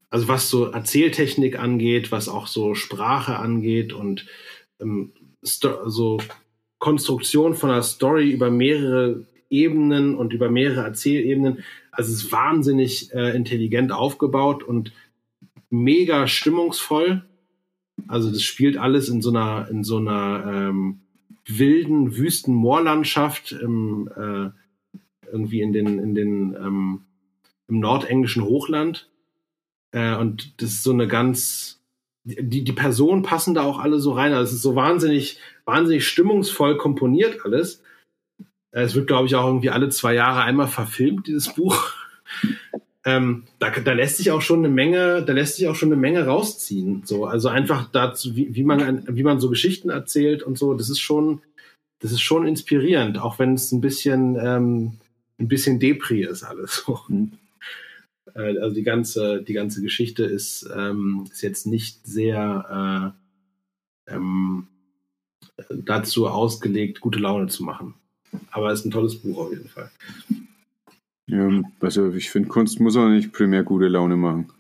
also was so Erzähltechnik angeht, was auch so Sprache angeht und ähm, so Konstruktion von einer Story über mehrere Ebenen und über mehrere Erzählebenen. Also es ist wahnsinnig äh, intelligent aufgebaut und mega stimmungsvoll. Also das spielt alles in so einer, in so einer ähm, wilden, wüsten Moorlandschaft im, äh, irgendwie in den, in den ähm, im nordenglischen Hochland. Äh, und das ist so eine ganz, die, die Personen passen da auch alle so rein. Also es ist so wahnsinnig, wahnsinnig stimmungsvoll komponiert alles. Es wird, glaube ich, auch irgendwie alle zwei Jahre einmal verfilmt, dieses Buch. Ähm, da, da lässt sich auch schon eine Menge, da lässt sich auch schon eine Menge rausziehen. So, also einfach dazu, wie, wie man, wie man so Geschichten erzählt und so, das ist schon, das ist schon inspirierend, auch wenn es ein bisschen, ähm, ein bisschen Depri ist alles so. Mhm. Äh, also die ganze, die ganze Geschichte ist, ähm, ist jetzt nicht sehr äh, ähm, dazu ausgelegt, gute Laune zu machen. Aber es ist ein tolles Buch auf jeden Fall. Ja, also ich finde, Kunst muss auch nicht primär gute Laune machen.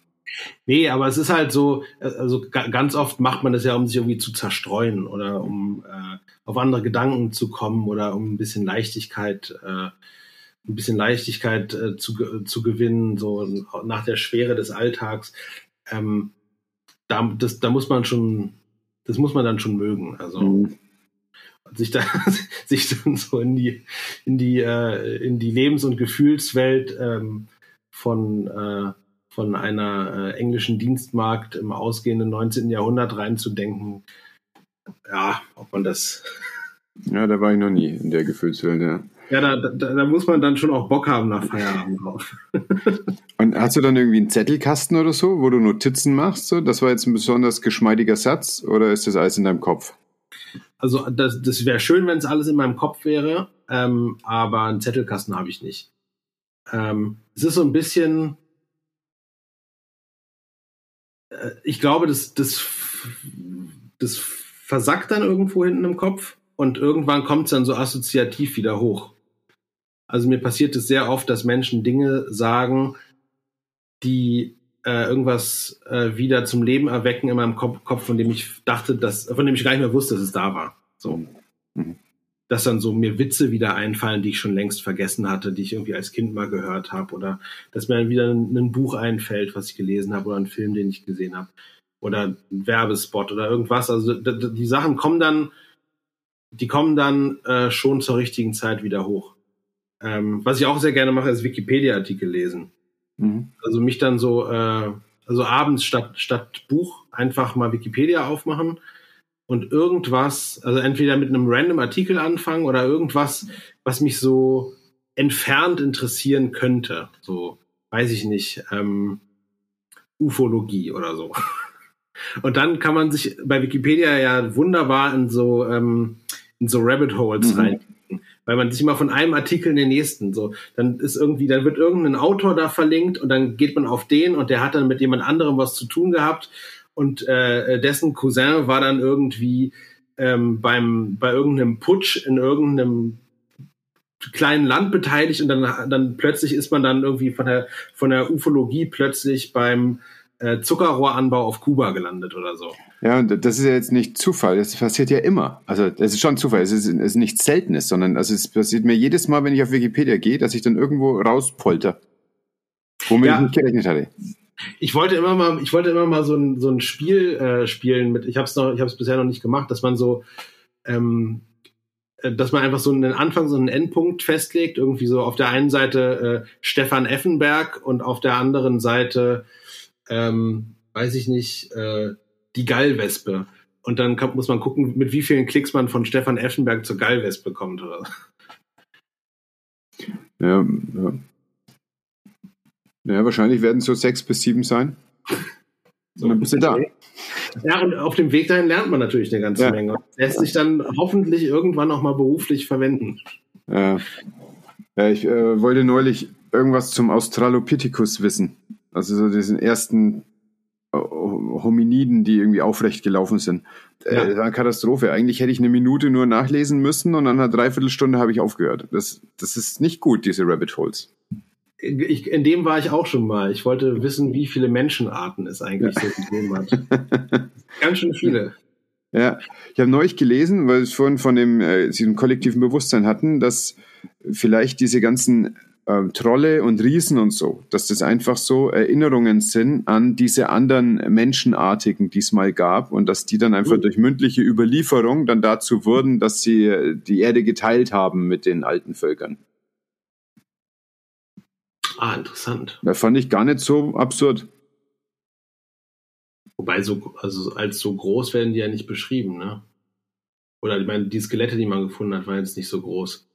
Nee, aber es ist halt so, also ganz oft macht man das ja, um sich irgendwie zu zerstreuen oder um äh, auf andere Gedanken zu kommen oder um ein bisschen Leichtigkeit, äh, ein bisschen Leichtigkeit äh, zu, zu gewinnen, so nach der Schwere des Alltags. Ähm, da, das, da muss man schon, das muss man dann schon mögen. Also mhm sich da sich dann so in die in die äh, in die Lebens- und Gefühlswelt ähm, von äh, von einer äh, englischen Dienstmarkt im ausgehenden 19. Jahrhundert reinzudenken. Ja, ob man das. Ja, da war ich noch nie in der Gefühlswelt, ja. Ja, da, da, da muss man dann schon auch Bock haben nach Feierabend drauf. Und hast du dann irgendwie einen Zettelkasten oder so, wo du Notizen machst? So? Das war jetzt ein besonders geschmeidiger Satz oder ist das alles in deinem Kopf? Also das, das wäre schön, wenn es alles in meinem Kopf wäre, ähm, aber einen Zettelkasten habe ich nicht. Ähm, es ist so ein bisschen, äh, ich glaube, das, das, das versackt dann irgendwo hinten im Kopf und irgendwann kommt es dann so assoziativ wieder hoch. Also mir passiert es sehr oft, dass Menschen Dinge sagen, die äh, irgendwas äh, wieder zum Leben erwecken in meinem Kopf, Kopf, von dem ich dachte, dass, von dem ich gar nicht mehr wusste, dass es da war. So. Mhm. Dass dann so mir Witze wieder einfallen, die ich schon längst vergessen hatte, die ich irgendwie als Kind mal gehört habe. Oder dass mir dann wieder ein, ein Buch einfällt, was ich gelesen habe, oder ein Film, den ich gesehen habe. Oder ein Werbespot oder irgendwas. Also die Sachen kommen dann, die kommen dann äh, schon zur richtigen Zeit wieder hoch. Ähm, was ich auch sehr gerne mache, ist Wikipedia-Artikel lesen. Mhm. Also mich dann so, äh, also abends statt, statt Buch einfach mal Wikipedia aufmachen und irgendwas, also entweder mit einem random Artikel anfangen oder irgendwas, was mich so entfernt interessieren könnte. So, weiß ich nicht, ähm, Ufologie oder so. Und dann kann man sich bei Wikipedia ja wunderbar in so, ähm, in so Rabbit Holes mhm. rein weil man sich immer von einem Artikel in den nächsten so, dann ist irgendwie, dann wird irgendein Autor da verlinkt und dann geht man auf den und der hat dann mit jemand anderem was zu tun gehabt. Und äh, dessen Cousin war dann irgendwie ähm, beim bei irgendeinem Putsch in irgendeinem kleinen Land beteiligt und dann dann plötzlich ist man dann irgendwie von der von der Ufologie plötzlich beim äh, Zuckerrohranbau auf Kuba gelandet oder so. Ja, und das ist ja jetzt nicht Zufall, das passiert ja immer. Also das ist schon Zufall, es ist, es ist nichts Seltenes, sondern also es passiert mir jedes Mal, wenn ich auf Wikipedia gehe, dass ich dann irgendwo rauspolter, womit ja. ich nicht gerechnet hatte. Ich wollte immer mal, ich wollte immer mal so ein, so ein Spiel äh, spielen mit, ich habe es noch, ich habe es bisher noch nicht gemacht, dass man so, ähm, äh, dass man einfach so einen Anfang, so einen Endpunkt festlegt, irgendwie so auf der einen Seite äh, Stefan Effenberg und auf der anderen Seite, ähm, weiß ich nicht, äh, die Gallwespe. Und dann kann, muss man gucken, mit wie vielen Klicks man von Stefan Effenberg zur Gallwespe kommt. Oder? Ja, ja. ja, wahrscheinlich werden es so sechs bis sieben sein. So, und dann bist du da. Ja, und auf dem Weg dahin lernt man natürlich eine ganze ja. Menge. Lässt sich dann hoffentlich irgendwann auch mal beruflich verwenden. Ja, ja ich äh, wollte neulich irgendwas zum Australopithecus wissen. Also so diesen ersten Hominiden, die irgendwie aufrecht gelaufen sind. Äh, ja. Äh, das war eine Katastrophe. Eigentlich hätte ich eine Minute nur nachlesen müssen und nach einer Dreiviertelstunde habe ich aufgehört. Das, das ist nicht gut, diese Rabbit Holes. Ich, in dem war ich auch schon mal. Ich wollte wissen, wie viele Menschenarten es eigentlich ja. so gegeben hat. Ganz schön viele. Ja, ich habe neulich gelesen, weil wir es vorhin von dem, äh, diesem kollektiven Bewusstsein hatten, dass vielleicht diese ganzen ähm, Trolle und Riesen und so, dass das einfach so Erinnerungen sind an diese anderen Menschenartigen, die es mal gab und dass die dann einfach mhm. durch mündliche Überlieferung dann dazu wurden, dass sie äh, die Erde geteilt haben mit den alten Völkern. Ah, interessant. Das fand ich gar nicht so absurd. Wobei so, also als so groß werden die ja nicht beschrieben, ne? Oder ich meine, die Skelette, die man gefunden hat, waren jetzt nicht so groß.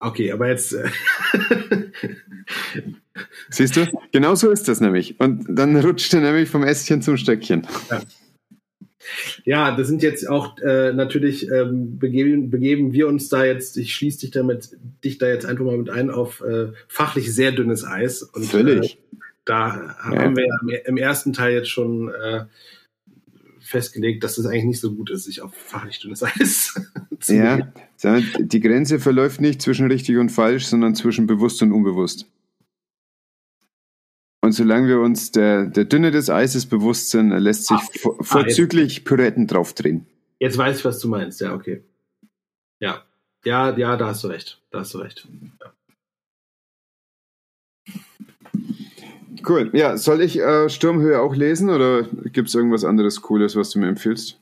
Okay, aber jetzt. Äh, Siehst du? Genau so ist das nämlich. Und dann rutscht er nämlich vom Ästchen zum Stöckchen. Ja. Ja, das sind jetzt auch äh, natürlich ähm, begeben, begeben wir uns da jetzt. Ich schließe dich damit, dich da jetzt einfach mal mit ein auf äh, fachlich sehr dünnes Eis. Und, Völlig. Äh, da ja. haben wir ja im ersten Teil jetzt schon äh, festgelegt, dass es eigentlich nicht so gut ist, sich auf fachlich dünnes Eis zu Ja, die Grenze verläuft nicht zwischen richtig und falsch, sondern zwischen bewusst und unbewusst. Und solange wir uns der, der Dünne des Eises bewusst sind, lässt sich ah, vor, vorzüglich ah, Pyretten draufdrehen. Jetzt weiß ich, was du meinst. Ja, okay. Ja, ja, ja, da hast du recht. Da hast du recht. Ja. Cool. Ja, soll ich äh, Sturmhöhe auch lesen oder gibt es irgendwas anderes Cooles, was du mir empfiehlst?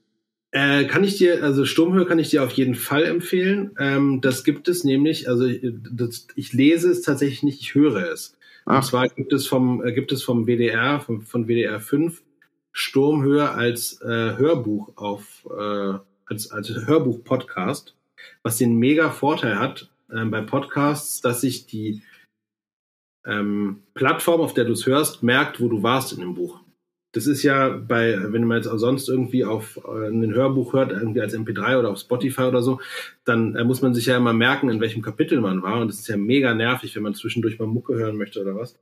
Äh, kann ich dir, also Sturmhöhe kann ich dir auf jeden Fall empfehlen. Ähm, das gibt es nämlich, also das, ich lese es tatsächlich nicht, ich höre es. Ach. Und zwar gibt es vom, äh, gibt es vom WDR, vom, von WDR 5 Sturmhöhe als äh, Hörbuch auf, äh, als, als Hörbuch-Podcast, was den mega Vorteil hat äh, bei Podcasts, dass sich die ähm, Plattform, auf der du es hörst, merkt, wo du warst in dem Buch. Das ist ja bei, wenn man jetzt auch sonst irgendwie auf äh, ein Hörbuch hört, irgendwie als MP3 oder auf Spotify oder so, dann äh, muss man sich ja immer merken, in welchem Kapitel man war. Und das ist ja mega nervig, wenn man zwischendurch mal Mucke hören möchte oder was.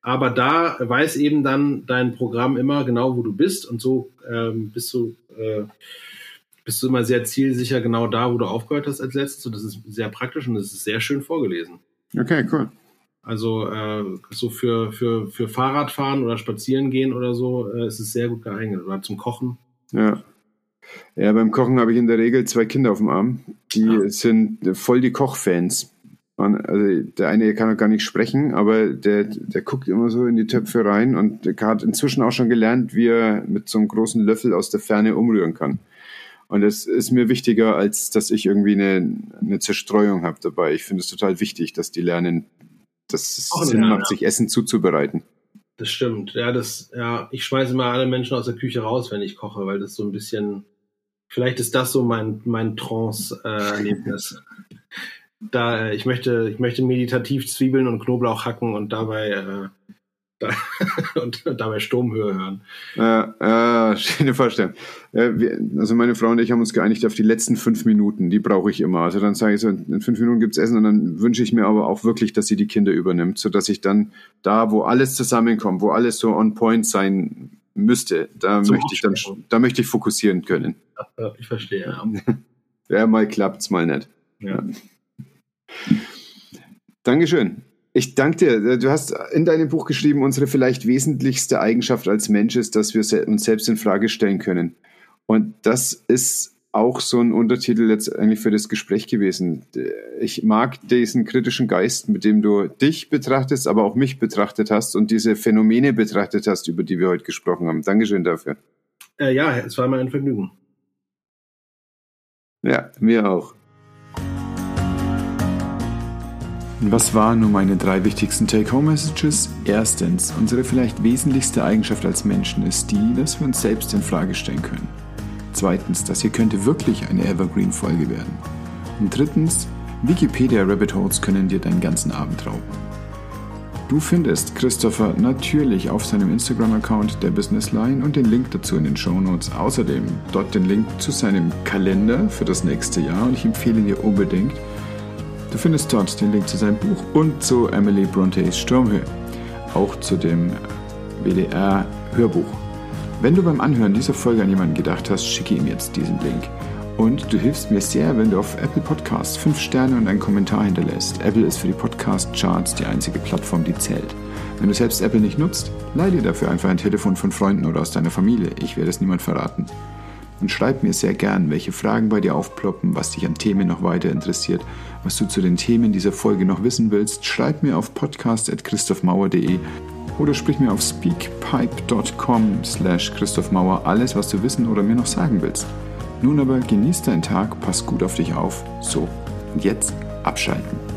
Aber da weiß eben dann dein Programm immer genau, wo du bist und so ähm, bist du äh, bist du immer sehr zielsicher genau da, wo du aufgehört hast als letztes. Und das ist sehr praktisch und das ist sehr schön vorgelesen. Okay, cool. Also äh, so für, für, für Fahrradfahren oder Spazieren gehen oder so äh, ist es sehr gut geeignet. Oder zum Kochen. Ja. Ja, beim Kochen habe ich in der Regel zwei Kinder auf dem Arm. Die ja. sind voll die Kochfans. Also der eine kann auch gar nicht sprechen, aber der, der guckt immer so in die Töpfe rein und der hat inzwischen auch schon gelernt, wie er mit so einem großen Löffel aus der Ferne umrühren kann. Und das ist mir wichtiger, als dass ich irgendwie eine, eine Zerstreuung habe dabei. Ich finde es total wichtig, dass die lernen, dass es Sinn macht, sich Essen zuzubereiten. Das stimmt. Ja, das, ja, ich schmeiße mal alle Menschen aus der Küche raus, wenn ich koche, weil das so ein bisschen, vielleicht ist das so mein, mein Trance-Erlebnis. da, ich möchte, ich möchte meditativ Zwiebeln und Knoblauch hacken und dabei äh, und dabei Sturmhöhe hören. Äh, äh, schöne Vorstellung. Äh, wir, also meine Frau und ich haben uns geeinigt auf die letzten fünf Minuten. Die brauche ich immer. Also dann sage ich so, in fünf Minuten gibt's Essen und dann wünsche ich mir aber auch wirklich, dass sie die Kinder übernimmt, sodass ich dann da, wo alles zusammenkommt, wo alles so on point sein müsste, da so möchte ich dann, da möchte ich fokussieren können. Ja, ich verstehe. Ja. ja, mal klappt's, mal nicht. Ja. ja. Dankeschön. Ich danke dir. Du hast in deinem Buch geschrieben, unsere vielleicht wesentlichste Eigenschaft als Mensch ist, dass wir uns selbst in Frage stellen können. Und das ist auch so ein Untertitel jetzt eigentlich für das Gespräch gewesen. Ich mag diesen kritischen Geist, mit dem du dich betrachtest, aber auch mich betrachtet hast und diese Phänomene betrachtet hast, über die wir heute gesprochen haben. Dankeschön dafür. Äh, ja, es war mir ein Vergnügen. Ja, mir auch. Was waren nun meine drei wichtigsten Take-Home-Messages? Erstens, unsere vielleicht wesentlichste Eigenschaft als Menschen ist die, dass wir uns selbst in Frage stellen können. Zweitens, das hier könnte wirklich eine Evergreen-Folge werden. Und drittens, Wikipedia Rabbit Holes können dir deinen ganzen Abend rauben. Du findest Christopher natürlich auf seinem Instagram-Account der Business Line und den Link dazu in den Show Notes. Außerdem dort den Link zu seinem Kalender für das nächste Jahr und ich empfehle dir unbedingt, Du findest dort den Link zu seinem Buch und zu Emily Brontes Sturmhöhe, auch zu dem WDR-Hörbuch. Wenn du beim Anhören dieser Folge an jemanden gedacht hast, schicke ihm jetzt diesen Link. Und du hilfst mir sehr, wenn du auf Apple Podcasts 5 Sterne und einen Kommentar hinterlässt. Apple ist für die Podcast-Charts die einzige Plattform, die zählt. Wenn du selbst Apple nicht nutzt, leih dir dafür einfach ein Telefon von Freunden oder aus deiner Familie. Ich werde es niemand verraten und schreib mir sehr gern, welche Fragen bei dir aufploppen, was dich an Themen noch weiter interessiert, was du zu den Themen dieser Folge noch wissen willst. Schreib mir auf podcast.christophmauer.de oder sprich mir auf speakpipe.com slash christophmauer alles, was du wissen oder mir noch sagen willst. Nun aber genieß deinen Tag, pass gut auf dich auf. So, und jetzt abschalten.